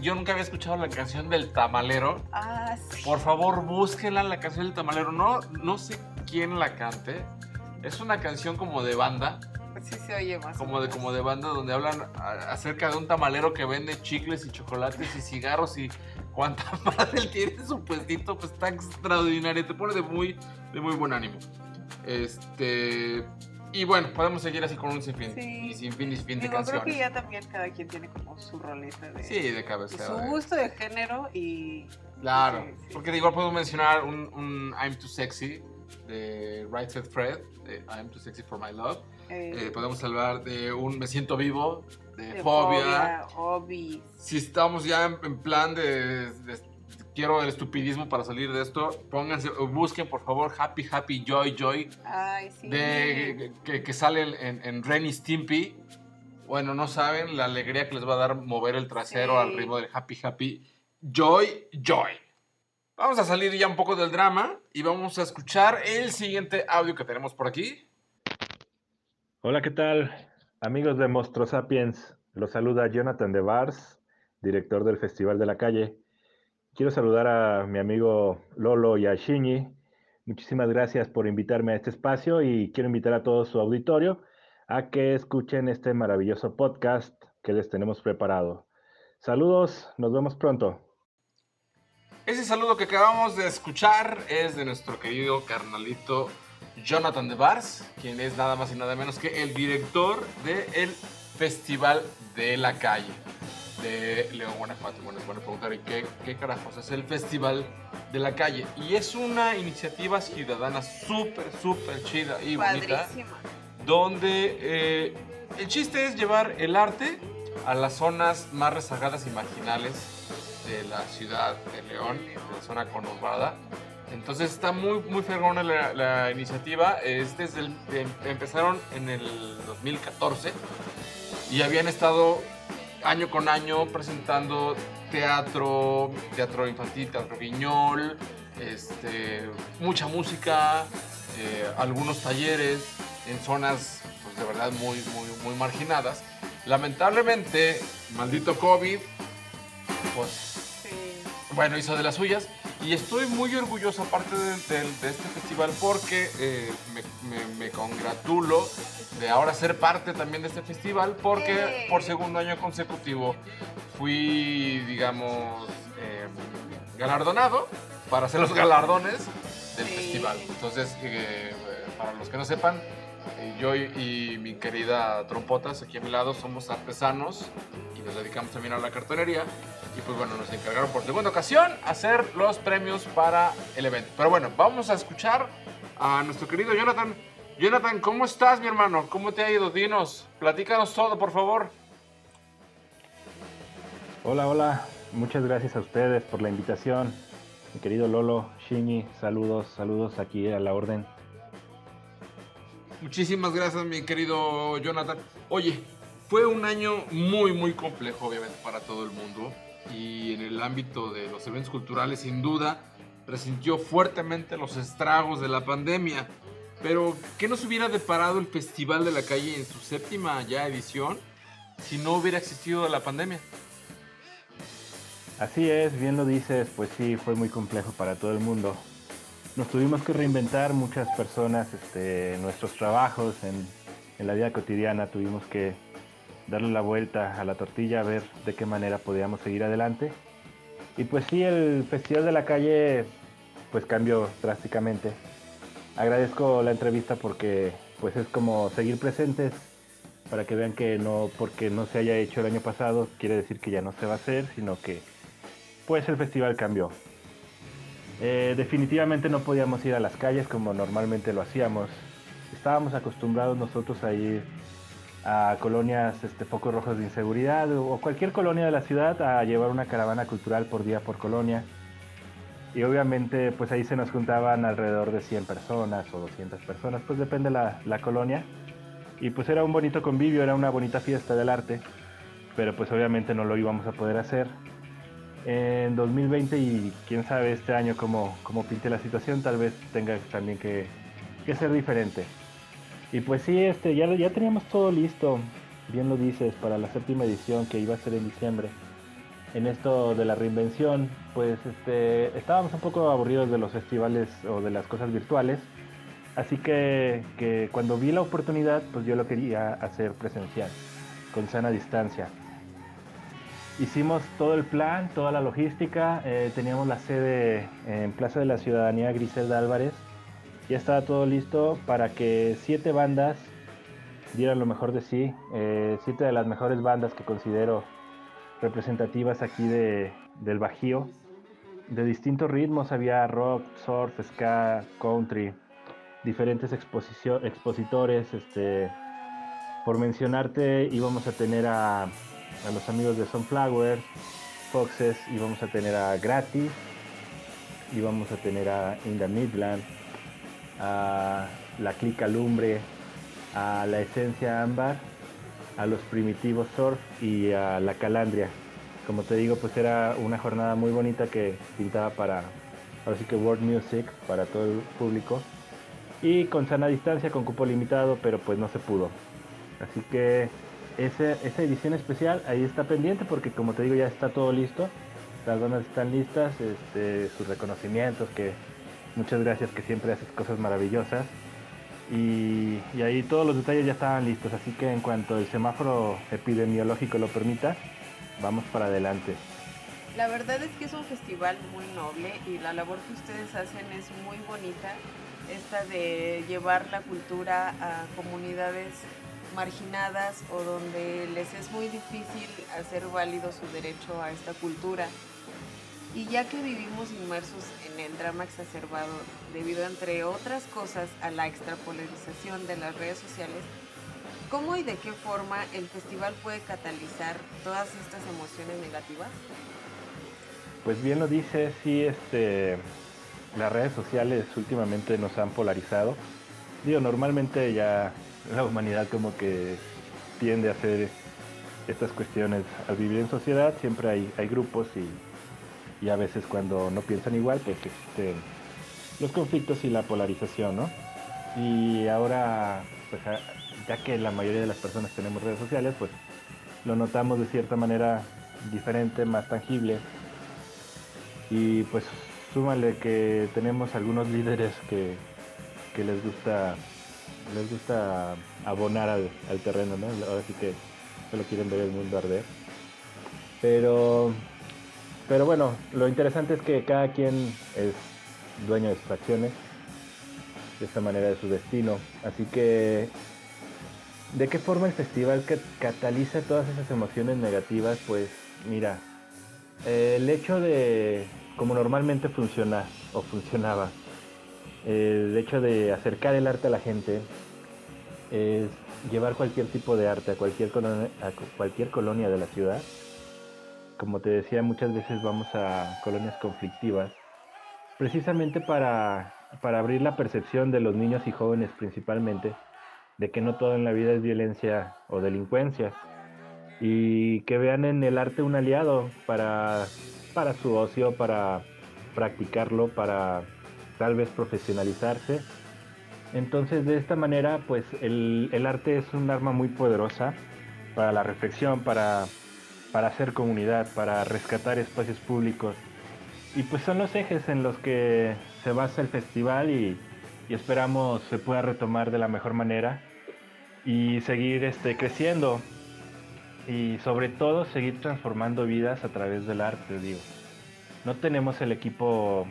Speaker 1: yo nunca había escuchado la canción del tamalero.
Speaker 2: Ah, sí.
Speaker 1: Por favor, búsquenla, la canción del tamalero. No, no sé quién la cante. Es una canción como de banda,
Speaker 2: Sí se oye más.
Speaker 1: como de, como de banda, donde hablan a- acerca de un tamalero que vende chicles y chocolates y cigarros y cuánta madre él tiene en su puestito, pues está extraordinario. Te pone de muy, de muy buen ánimo. Este. Y bueno, podemos seguir así con un sinfín.
Speaker 2: Sí.
Speaker 1: Y sinfín y sinfín de
Speaker 2: Digo, creo
Speaker 1: canciones.
Speaker 2: que ya también cada quien tiene como su roleta de,
Speaker 1: Sí, de cabecera.
Speaker 2: su gusto de género y
Speaker 1: Claro,
Speaker 2: Sí, sí.
Speaker 1: porque de igual puedo mencionar un, un I'm Too Sexy de Right Said Fred, de I'm Too Sexy for My Love.
Speaker 2: eh,
Speaker 1: Eh, podemos hablar de un Me Siento Vivo, de,
Speaker 2: de
Speaker 1: Fobia.
Speaker 2: Obi.
Speaker 1: Si estamos ya en, en plan de, de- quiero el estupidismo para salir de esto, pónganse, busquen por favor Happy Happy Joy Joy
Speaker 2: Ay, sí.
Speaker 1: de, que, que sale en, en Ren y Stimpy. Bueno, no saben la alegría que les va a dar mover el trasero
Speaker 2: Sí.
Speaker 1: al ritmo del Happy Happy Joy Joy. Vamos a salir ya un poco del drama y vamos a escuchar el siguiente audio que tenemos por aquí.
Speaker 4: Hola, ¿qué tal? Amigos de Monstro Sapiens, los saluda Jonathan de Vars, director del Festival de la Calle. Quiero saludar a mi amigo Lolo y a Shinji. Muchísimas gracias por invitarme a este espacio y quiero invitar a todo su auditorio a que escuchen este maravilloso podcast que les tenemos preparado. Saludos, nos vemos pronto.
Speaker 1: Ese saludo que acabamos de escuchar es de nuestro querido carnalito Jonathan de Vars, quien es nada más y nada menos que el director del Festival de la Calle de León, Guanajuato. Bueno, es bueno preguntar, ¿y qué, qué carajos es el Festival de la Calle? Y es una iniciativa ciudadana súper, súper chida y bonita donde eh, el chiste es llevar el arte a las zonas más rezagadas y marginales de la ciudad de León, de la zona conurbada. Entonces está muy, muy fregona la, la iniciativa. Es desde el- em- empezaron en el 2014 y habían estado año con año presentando teatro, teatro infantil, teatro guiñol, este, mucha música, eh, algunos talleres en zonas pues, de verdad muy, muy, muy marginadas. Lamentablemente, maldito COVID, pues
Speaker 2: Sí.
Speaker 1: bueno, hizo de las suyas. Y estoy muy orgulloso, aparte de, de- de este festival, porque eh, me, me- me congratulo de ahora ser parte también de este festival, porque
Speaker 2: ¡Eh!
Speaker 1: por segundo año consecutivo fui, digamos, eh, galardonado para hacer los galardones del
Speaker 2: Sí.
Speaker 1: festival. Entonces, eh, para los que no sepan, eh, yo y, y mi querida Trompotas, aquí a mi lado, somos artesanos y nos dedicamos también a la cartonería. Y pues bueno, nos encargaron por segunda ocasión hacer los premios para el evento. Pero bueno, vamos a escuchar a nuestro querido Jonathan. Jonathan, ¿cómo estás, mi hermano? ¿Cómo te ha ido? Dinos, platícanos todo, por favor.
Speaker 4: Hola, hola. Muchas gracias a ustedes por la invitación. Mi querido Lolo, Shinji, saludos, saludos aquí a la orden.
Speaker 1: Muchísimas gracias, mi querido Jonathan. Oye, fue un año muy, muy complejo, obviamente, para todo el mundo. Y en el ámbito de los eventos culturales, sin duda, resintió fuertemente los estragos de la pandemia. Pero, ¿qué nos hubiera deparado el Festival de la Calle en su séptima ya edición si no hubiera existido la pandemia?
Speaker 4: Así es, bien lo dices, pues sí, fue muy complejo para todo el mundo. Nos tuvimos que reinventar muchas personas este, nuestros trabajos en, en la vida cotidiana, tuvimos que darle la vuelta a la tortilla, a ver de qué manera podíamos seguir adelante. Y pues sí, el Festival de la Calle pues cambió drásticamente. Agradezco la entrevista porque pues es como seguir presentes para que vean que no porque no se haya hecho el año pasado quiere decir que ya no se va a hacer, sino que pues el festival cambió. Eh, definitivamente no podíamos ir a las calles como normalmente lo hacíamos. Estábamos acostumbrados nosotros a ir a colonias, este, focos rojos de inseguridad o cualquier colonia de la ciudad a llevar una caravana cultural por día por colonia. Y obviamente pues ahí se nos juntaban alrededor de 100 personas o 200 personas, pues depende la, la colonia. Y pues era un bonito convivio, era una bonita fiesta del arte, pero pues obviamente no lo íbamos a poder hacer en 2020 y quién sabe este año cómo, cómo pinte la situación, tal vez tenga también que, que ser diferente. Y pues sí, este, ya, ya teníamos todo listo, bien lo dices, para la séptima edición que iba a ser en diciembre. en esto de la reinvención, pues este, estábamos un poco aburridos de los festivales o de las cosas virtuales. Así que, que cuando vi la oportunidad, pues yo lo quería hacer presencial, con sana distancia. Hicimos todo el plan, toda la logística, eh, teníamos la sede en Plaza de la Ciudadanía Griselda Álvarez, ya estaba todo listo para que siete bandas dieran lo mejor de sí, eh, siete de las mejores bandas que considero representativas aquí de, del Bajío, de distintos ritmos, había rock, surf, ska, country, diferentes expositores, este, por mencionarte íbamos a tener a, a los amigos de Sunflower, Foxes, íbamos a tener a Gratis, íbamos a tener a Inda Midland, a La Clica Lumbre, a La Esencia Ámbar, a los Primitivos Surf y a La Calandria. Como te digo, pues era una jornada muy bonita que pintaba para, ahora sí que World Music, para todo el público. Y con sana distancia, con cupo limitado, pero pues no se pudo. Así que esa, esa edición especial ahí está pendiente porque como te digo ya está todo listo. Las bandas están listas, este, sus reconocimientos, que muchas gracias que siempre haces cosas maravillosas. Y, ahí todos los detalles ya estaban listos, así que en cuanto el semáforo epidemiológico lo permita, vamos para adelante.
Speaker 2: La verdad es que es un festival muy noble y la labor que ustedes hacen es muy bonita, esta de llevar la cultura a comunidades marginadas o donde les es muy difícil hacer válido su derecho a esta cultura. Y ya que vivimos inmersos en el drama exacerbado debido, entre otras cosas, a la extrapolarización de las redes sociales, ¿cómo y de qué forma el festival puede catalizar todas estas emociones negativas?
Speaker 4: Pues bien lo dice, sí, este, las redes sociales últimamente nos han polarizado. Digo, normalmente ya la humanidad como que tiende a hacer estas cuestiones al vivir en sociedad, siempre hay, hay grupos y a veces cuando no piensan igual, pues existen los conflictos y la polarización, ¿no? Y ahora, pues ya que la mayoría de las personas tenemos redes sociales, pues lo notamos de cierta manera diferente, más tangible. Y pues súmale que tenemos algunos líderes que, que les gusta les gusta abonar al, terreno, ¿no? Ahora sí que solo quieren ver el mundo arder. Pero pero bueno, lo interesante es que cada quien es dueño de sus acciones, de esta manera de su destino. Así que, ¿de qué forma el festival que cataliza todas esas emociones negativas? Pues mira, el hecho de, como normalmente funciona o funcionaba, el hecho de acercar el arte a la gente es llevar cualquier tipo de arte a cualquier a cualquier colonia de la ciudad. Como te decía, muchas veces vamos a colonias conflictivas, precisamente para, abrir la percepción de los niños y jóvenes principalmente, de que no todo en la vida es violencia o delincuencia, y que vean en el arte un aliado para, para su ocio, para practicarlo, para tal vez profesionalizarse. Entonces de esta manera, pues el, arte es un arma muy poderosa para la reflexión, para para hacer comunidad, para rescatar espacios públicos. Y pues son los ejes en los que se basa el festival y, esperamos se pueda retomar de la mejor manera y seguir este, creciendo y sobre todo seguir transformando vidas a través del arte, digo. No tenemos el equipo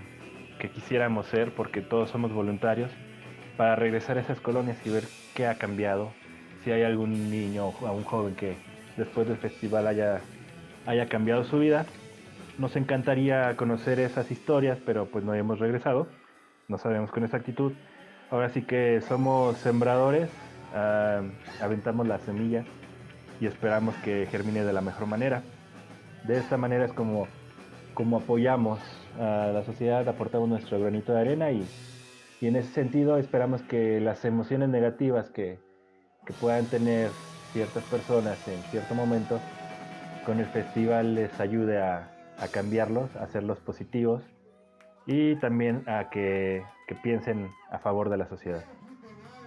Speaker 4: que quisiéramos ser porque todos somos voluntarios para regresar a esas colonias y ver qué ha cambiado, si hay algún niño o un joven que después del festival haya, haya cambiado su vida. Nos encantaría conocer esas historias, pero pues no hemos regresado, no sabemos con exactitud. Ahora sí que somos sembradores, ah, aventamos la semilla y esperamos que germine de la mejor manera. De esta manera es como, como apoyamos a la sociedad, aportamos nuestro granito de arena y, y en ese sentido esperamos que las emociones negativas que, que puedan tener ciertas personas en cierto momento, con el festival les ayude a, cambiarlos, a hacerlos positivos y también a que, piensen a favor de la sociedad.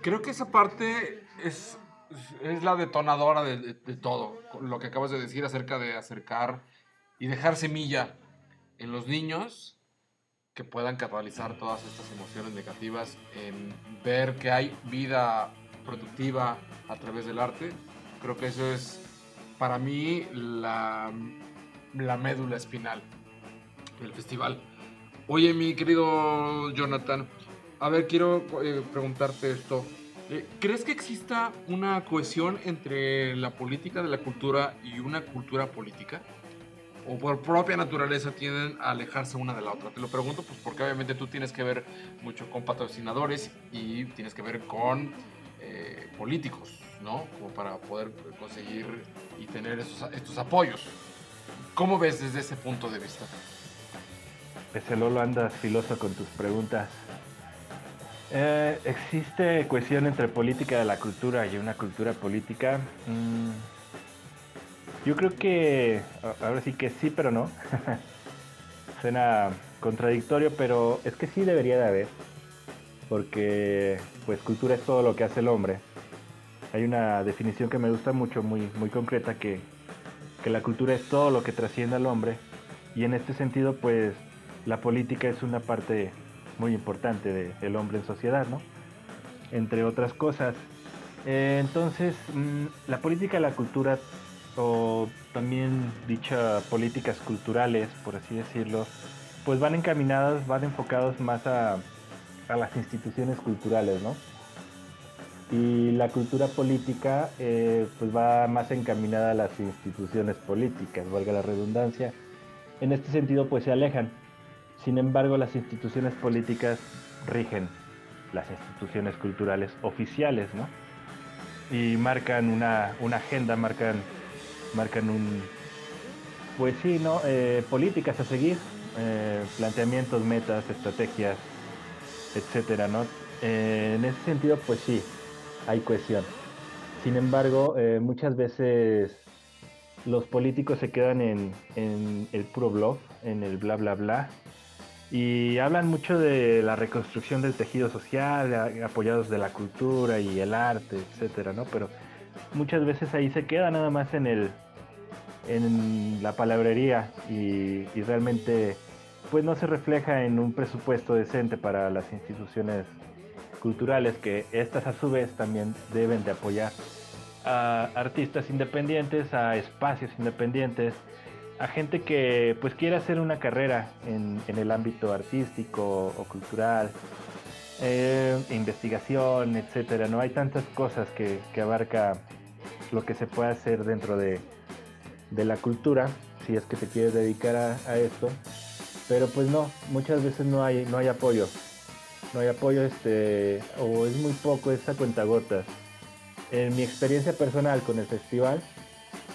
Speaker 1: Creo que esa parte es, es la detonadora de, todo, lo que acabas de decir acerca de acercar y dejar semilla en los niños que puedan catalizar todas estas emociones negativas en ver que hay vida productiva a través del arte. Creo que eso es para mí la, la médula espinal del festival. Oye, mi querido Jonathan, a ver, quiero eh, preguntarte esto. Eh, ¿Crees que exista una cohesión entre la política de la cultura y una cultura política? ¿O por propia naturaleza tienden a alejarse una de la otra? Te lo pregunto pues porque obviamente tú tienes que ver mucho con patrocinadores y tienes que ver con eh, políticos, ¿no? Como para poder conseguir y tener esos, estos apoyos. ¿Cómo ves desde ese punto de vista?
Speaker 4: Ese Lolo andas filoso con tus preguntas. Eh, ¿Existe cohesión entre política de la cultura y una cultura política? Mm, yo creo que, ahora sí que sí, pero no. Suena contradictorio, pero es que sí debería de haber. Porque, pues, cultura es todo lo que hace el hombre. Hay una definición que me gusta mucho, muy, muy concreta, que, que la cultura es todo lo que trasciende al hombre. Y en este sentido, pues, la política es una parte muy importante de- del hombre en sociedad, ¿no? Entre otras cosas. Eh, entonces, mm, la política y la cultura, o también dicha políticas culturales, por así decirlo, pues van encaminadas, van enfocados más a, a las instituciones culturales, ¿no? Y la cultura política, eh, pues va más encaminada a las instituciones políticas, valga la redundancia. En este sentido, pues se alejan. Sin embargo, las instituciones políticas rigen las instituciones culturales oficiales, ¿no? Y marcan una, una agenda, marcan, marcan un, pues sí, ¿no? Eh, políticas a seguir, eh, planteamientos, metas, estrategias, etcétera, ¿no? Eh, en ese sentido, pues sí, hay cohesión. Sin embargo, eh, muchas veces los políticos se quedan en, en el puro blog, en el bla bla bla, y hablan mucho de la reconstrucción del tejido social, apoyados de la cultura y el arte, etcétera, ¿no? Pero muchas veces ahí se queda nada más en el en la palabrería y, realmente pues no se refleja en un presupuesto decente para las instituciones culturales que estas a su vez también deben de apoyar a artistas independientes, a espacios independientes, a gente que pues quiere hacer una carrera en, en el ámbito artístico o cultural, eh, investigación, etcétera. No hay tantas cosas que, que abarca lo que se puede hacer dentro de, la cultura, si es que te quieres dedicar a, esto. Pero pues no, muchas veces no hay, no hay apoyo. No hay apoyo, este, o es muy poco, es a cuentagotas. En mi experiencia personal con el festival,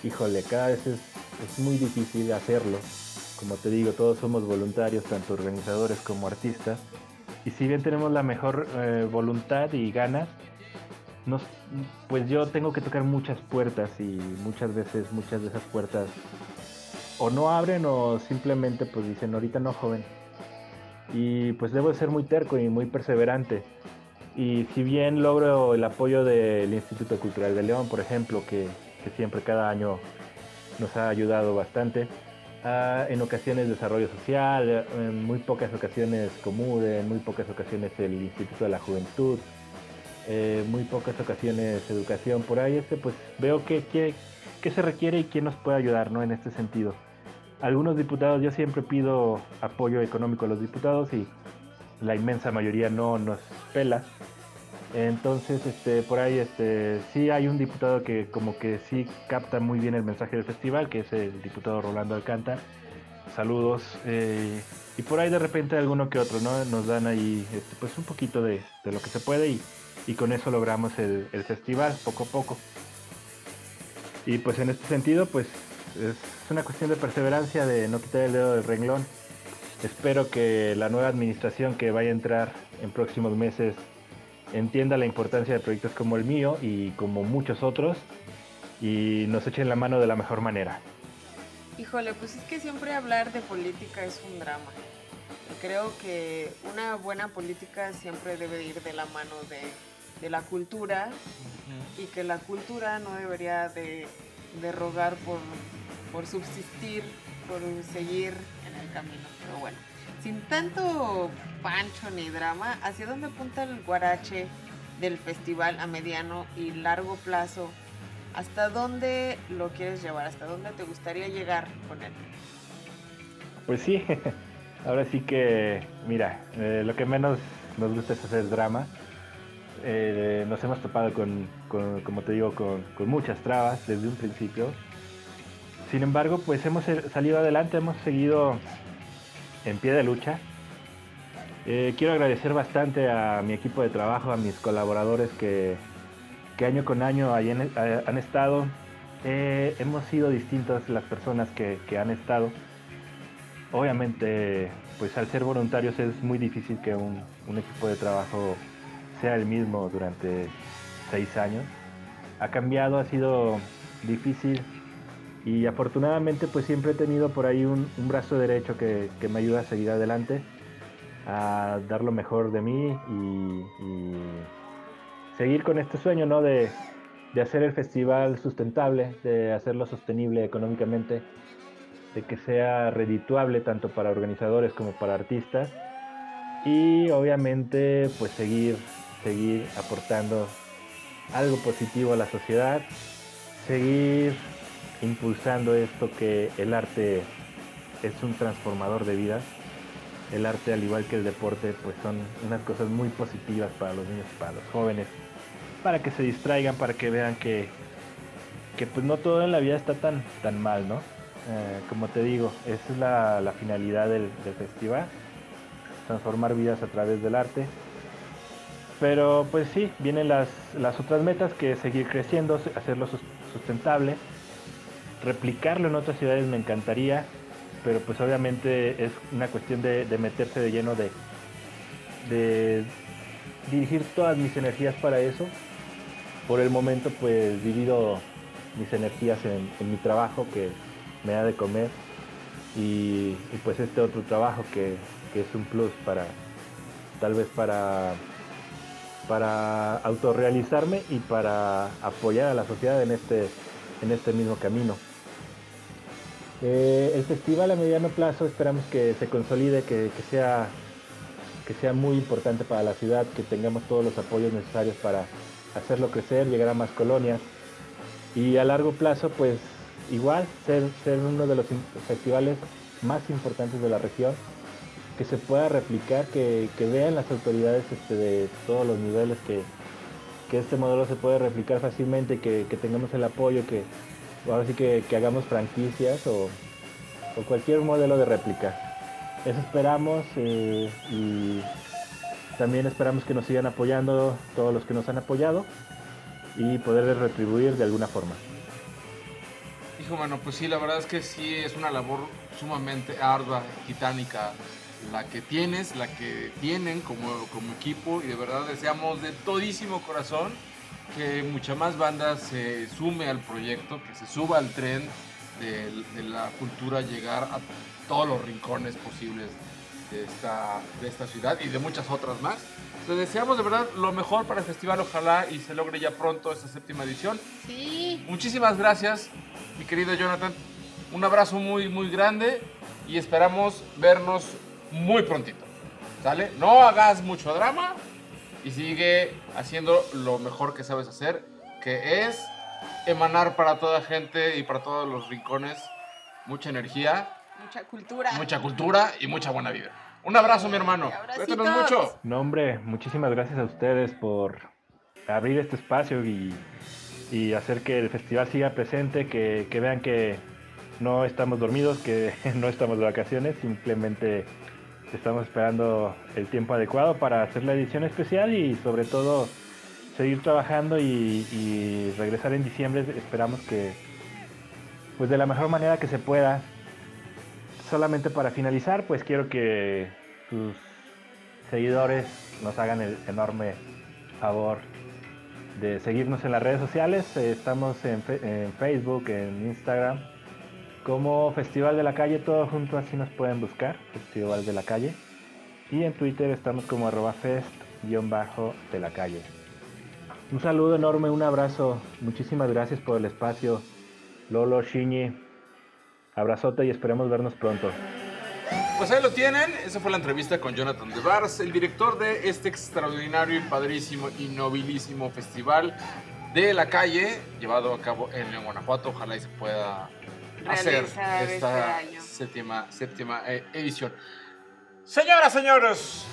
Speaker 4: híjole, cada vez es, es muy difícil hacerlo. Como te digo, todos somos voluntarios, tanto organizadores como artistas. Y si bien tenemos la mejor eh, voluntad y ganas, pues yo tengo que tocar muchas puertas y muchas veces muchas de esas puertas o no abren o simplemente pues dicen ahorita no joven. Y pues debo de ser muy terco y muy perseverante. Y si bien logro el apoyo del Instituto Cultural de León, por ejemplo, que siempre cada año nos ha ayudado bastante, ah, en ocasiones desarrollo social, en muy pocas ocasiones Comude, en muy pocas ocasiones el Instituto de la Juventud, eh, muy pocas ocasiones educación por ahí, este, pues veo que, que, que se requiere y quién nos puede ayudar ¿no? en este sentido. Algunos diputados, yo siempre pido apoyo económico a los diputados y la inmensa mayoría no nos pela. Entonces, este, por ahí, este, sí hay un diputado que como que sí capta muy bien el mensaje del festival, que es el diputado Rolando Alcántara. Saludos. eh, y por ahí de repente alguno que otro, ¿no? Nos dan ahí, este, pues un poquito de, de lo que se puede y, y con eso logramos el, el festival poco a poco. Y pues en este sentido, pues es una cuestión de perseverancia, de no quitar el dedo del renglón. Espero que la nueva administración que vaya a entrar en próximos meses entienda la importancia de proyectos como el mío y como muchos otros y nos echen la mano de la mejor manera.
Speaker 2: Híjole, pues es que siempre hablar de política es un drama. Creo que una buena política siempre debe ir de la mano de, de la cultura y que la cultura no debería de, de rogar por, por subsistir por seguir en el camino. Pero bueno, sin tanto pancho ni drama, ¿hacia dónde apunta el guarache del festival a mediano y largo plazo? ¿Hasta dónde lo quieres llevar? ¿Hasta dónde te gustaría llegar con él?
Speaker 4: Pues sí, ahora sí que, mira, eh, lo que menos nos gusta es hacer drama. Eh, nos hemos topado con, como te digo, con, con muchas trabas desde un principio. Sin embargo, pues hemos eh, salido adelante, hemos seguido en pie de lucha. Eh, quiero agradecer bastante a mi equipo de trabajo, a mis colaboradores que, que año con año eh, han estado. Eh, hemos sido distintas las personas que, que han estado. Obviamente, pues al ser voluntarios es muy difícil que un, equipo de trabajo sea el mismo durante seis años. Ha cambiado, ha sido difícil y afortunadamente pues siempre he tenido por ahí un, un brazo derecho que, que me ayuda a seguir adelante, a dar lo mejor de mí y, seguir con este sueño, ¿no? De, de hacer el festival sustentable, de hacerlo sostenible económicamente, de que sea redituable tanto para organizadores como para artistas y obviamente pues seguir, seguir aportando algo positivo a la sociedad, seguir impulsando esto que el arte es un transformador de vidas. El arte, al igual que el deporte, pues son unas cosas muy positivas para los niños y para los jóvenes, para que se distraigan, para que vean que, que pues no todo en la vida está tan, tan mal, ¿no? Eh, como te digo, esa es la, finalidad del, festival, transformar vidas a través del arte. Pero pues sí, vienen las, las otras metas que es seguir creciendo, hacerlo sus- sustentable, replicarlo en otras ciudades me encantaría, pero pues obviamente es una cuestión de, meterse de lleno de, dirigir todas mis energías para eso. Por el momento pues divido mis energías en, mi trabajo que me da de comer y, y, pues este otro trabajo que, que es un plus para tal vez para para autorrealizarme y para apoyar a la sociedad en este, en este mismo camino. Eh, el festival a mediano plazo esperamos que se consolide, que, sea, que sea muy importante para la ciudad, que tengamos todos los apoyos necesarios para hacerlo crecer, llegar a más colonias. Y a largo plazo pues igual ser, ser uno de los festivales más importantes de la región que se pueda replicar, que, que vean las autoridades este, de todos los niveles que, que este modelo se puede replicar fácilmente, que, que tengamos el apoyo, que ahora sí que, que hagamos franquicias o, o cualquier modelo de réplica. Eso esperamos eh, y también esperamos que nos sigan apoyando todos los que nos han apoyado y poderles retribuir de alguna forma.
Speaker 1: Hijo, mano, pues sí, la verdad es que sí es una labor sumamente ardua, titánica, la que tienes, la que tienen como, como equipo y de verdad deseamos de todísimo corazón que mucha más banda se sume al proyecto, que se suba al tren de, de la cultura, llegar a todos los rincones posibles de esta, de esta ciudad y de muchas otras más. Te deseamos de verdad lo mejor para el festival, ojalá y se logre ya pronto esta séptima edición.
Speaker 3: Sí.
Speaker 1: Muchísimas gracias, mi querido Jonathan. Un abrazo muy, muy grande y esperamos vernos muy prontito. ¿Sale? No hagas mucho drama y sigue haciendo lo mejor que sabes hacer, que es emanar para toda gente y para todos los rincones mucha energía,
Speaker 2: Mucha cultura.
Speaker 1: mucha cultura y mucha buena vida. Un abrazo, mi hermano. Cuéntanos mucho.
Speaker 4: No, hombre, muchísimas gracias a ustedes por abrir este espacio y, y hacer que el festival siga presente, que, que vean que no estamos dormidos, que no estamos de vacaciones, simplemente estamos esperando el tiempo adecuado para hacer la edición especial y sobre todo seguir trabajando y, regresar en diciembre. Esperamos que, pues de la mejor manera que se pueda. Solamente para finalizar, pues quiero que sus seguidores nos hagan el enorme favor de seguirnos en las redes sociales. Estamos en, en Facebook, en Instagram, como Festival de la Calle, todo junto así nos pueden buscar, Festival de la Calle. Y en Twitter estamos como arroba fest-de la calle. Un saludo enorme, un abrazo. Muchísimas gracias por el espacio. Lolo, Shinji. Abrazote y esperemos vernos pronto.
Speaker 1: Pues ahí lo tienen, esa fue la entrevista con Jonathan de Bars, el director de este extraordinario y padrísimo y nobilísimo festival de la calle, llevado a cabo en Guanajuato. Ojalá y se pueda hacer
Speaker 2: este
Speaker 1: esta
Speaker 2: año.
Speaker 1: séptima, séptima eh, edición. Señoras, señores,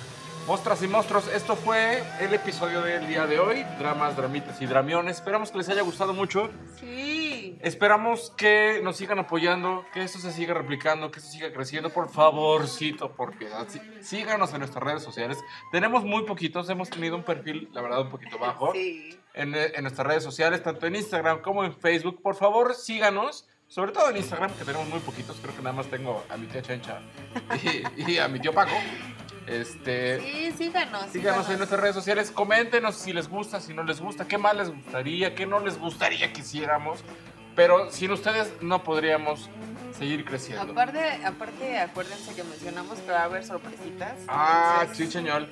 Speaker 1: monstras y monstruos, esto fue el episodio del día de hoy. Dramas, dramitas y dramiones. Esperamos que les haya gustado mucho.
Speaker 2: Sí.
Speaker 1: Esperamos que nos sigan apoyando, que esto se siga replicando, que esto siga creciendo. Por favorcito, por piedad, sí- síganos en nuestras redes sociales. Tenemos muy poquitos, hemos tenido un perfil, la verdad, un poquito bajo
Speaker 2: Sí.
Speaker 1: en, en nuestras redes sociales, tanto en Instagram como en Facebook. Por favor, síganos. Sobre todo en Instagram, que tenemos muy poquitos. Creo que nada más tengo a mi tía Chencha y, y a mi tío Paco. Este,
Speaker 2: Sí, síganos.
Speaker 1: Síganos en nuestras redes sociales, coméntenos si les gusta, si no les gusta, qué más les gustaría, qué no les gustaría que hiciéramos. Pero sin ustedes no podríamos seguir creciendo.
Speaker 2: Aparte, aparte, acuérdense que mencionamos que va a haber sorpresitas.
Speaker 1: Ah,
Speaker 2: entonces,
Speaker 1: sí, señor.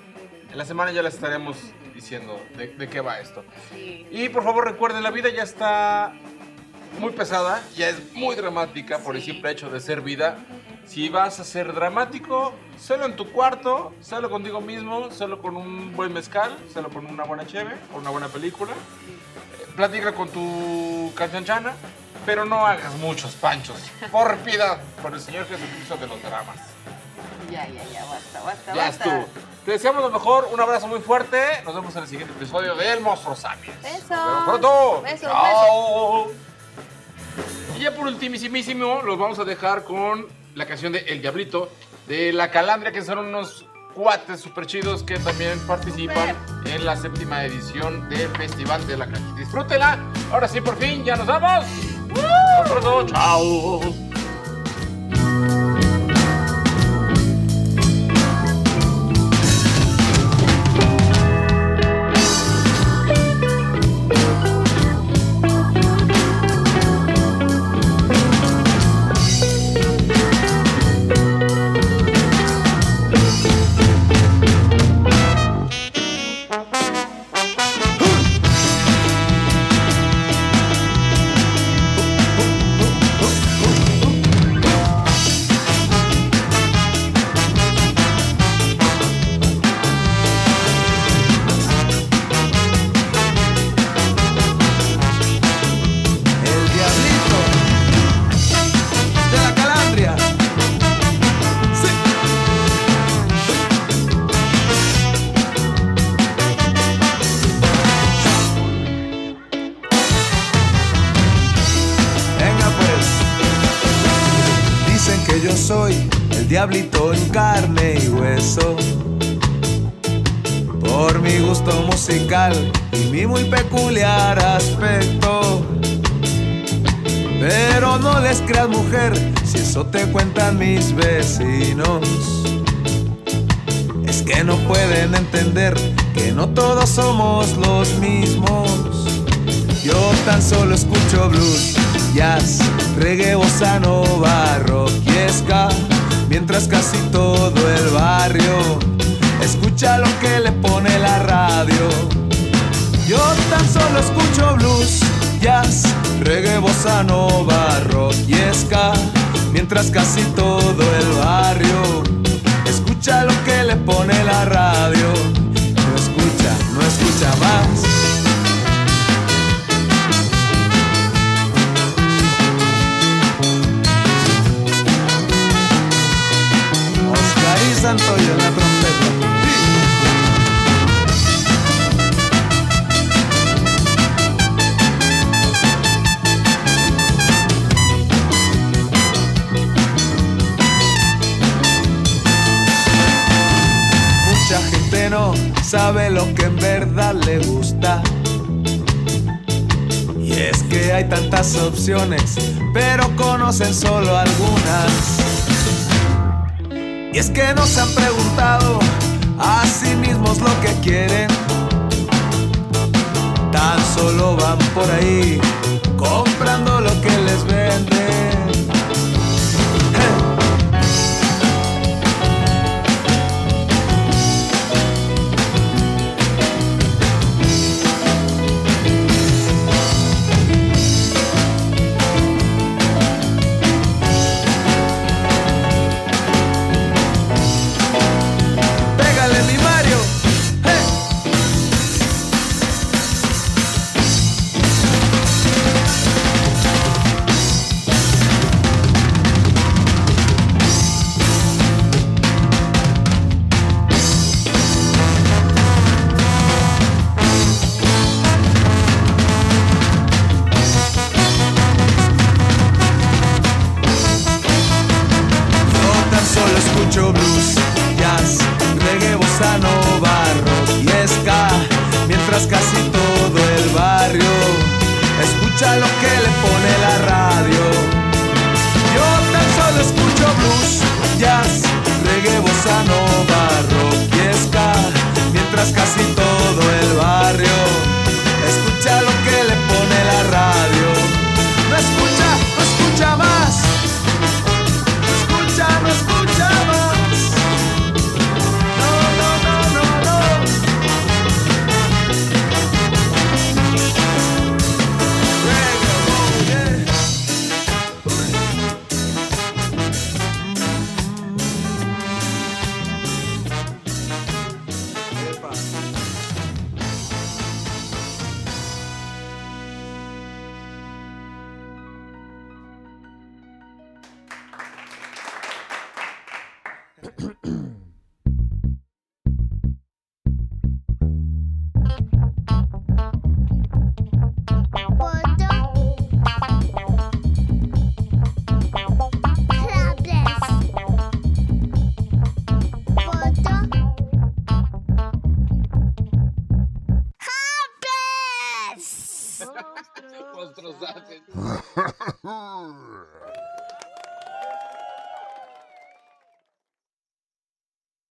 Speaker 1: En la semana ya les estaremos diciendo de, de qué va esto.
Speaker 2: sí.
Speaker 1: Y por favor recuerden, la vida ya está muy pesada, ya es muy dramática por el simple hecho de ser vida. Si vas a ser dramático, solo en tu cuarto, solo contigo mismo, solo con un buen mezcal, solo con una buena cheve o una buena película. Eh, Platica con tu canchanchana, pero no hagas muchos panchos. Por piedad, por el Señor Jesucristo de los dramas.
Speaker 2: Ya, ya, ya, basta, basta,
Speaker 1: Ya
Speaker 2: basta.
Speaker 1: estuvo. Te deseamos lo mejor, un abrazo muy fuerte. Nos vemos en el siguiente episodio de El Monstruo Sapiens.
Speaker 2: Besos.
Speaker 1: Nos vemos pronto.
Speaker 2: Besos,
Speaker 1: Chao. Y ya por ultimísimo, los vamos a dejar con la canción de El Diablito de La Calandria, que son unos cuates super chidos que también participan en la séptima edición del Festival de la Calle. Disfrútela. Ahora sí, por fin, ya nos vamos. Pronto. Chao.
Speaker 5: Reggae, bossa nova, rock mientras casi todo el barrio escucha lo que le pone la radio. Yo tan solo escucho blues, jazz, reggae, bossa nova, rock mientras casi todo opciones, pero conocen solo algunas. Y es que no se han preguntado a sí mismos lo que quieren. Tan solo van por ahí comprando lo que les venden.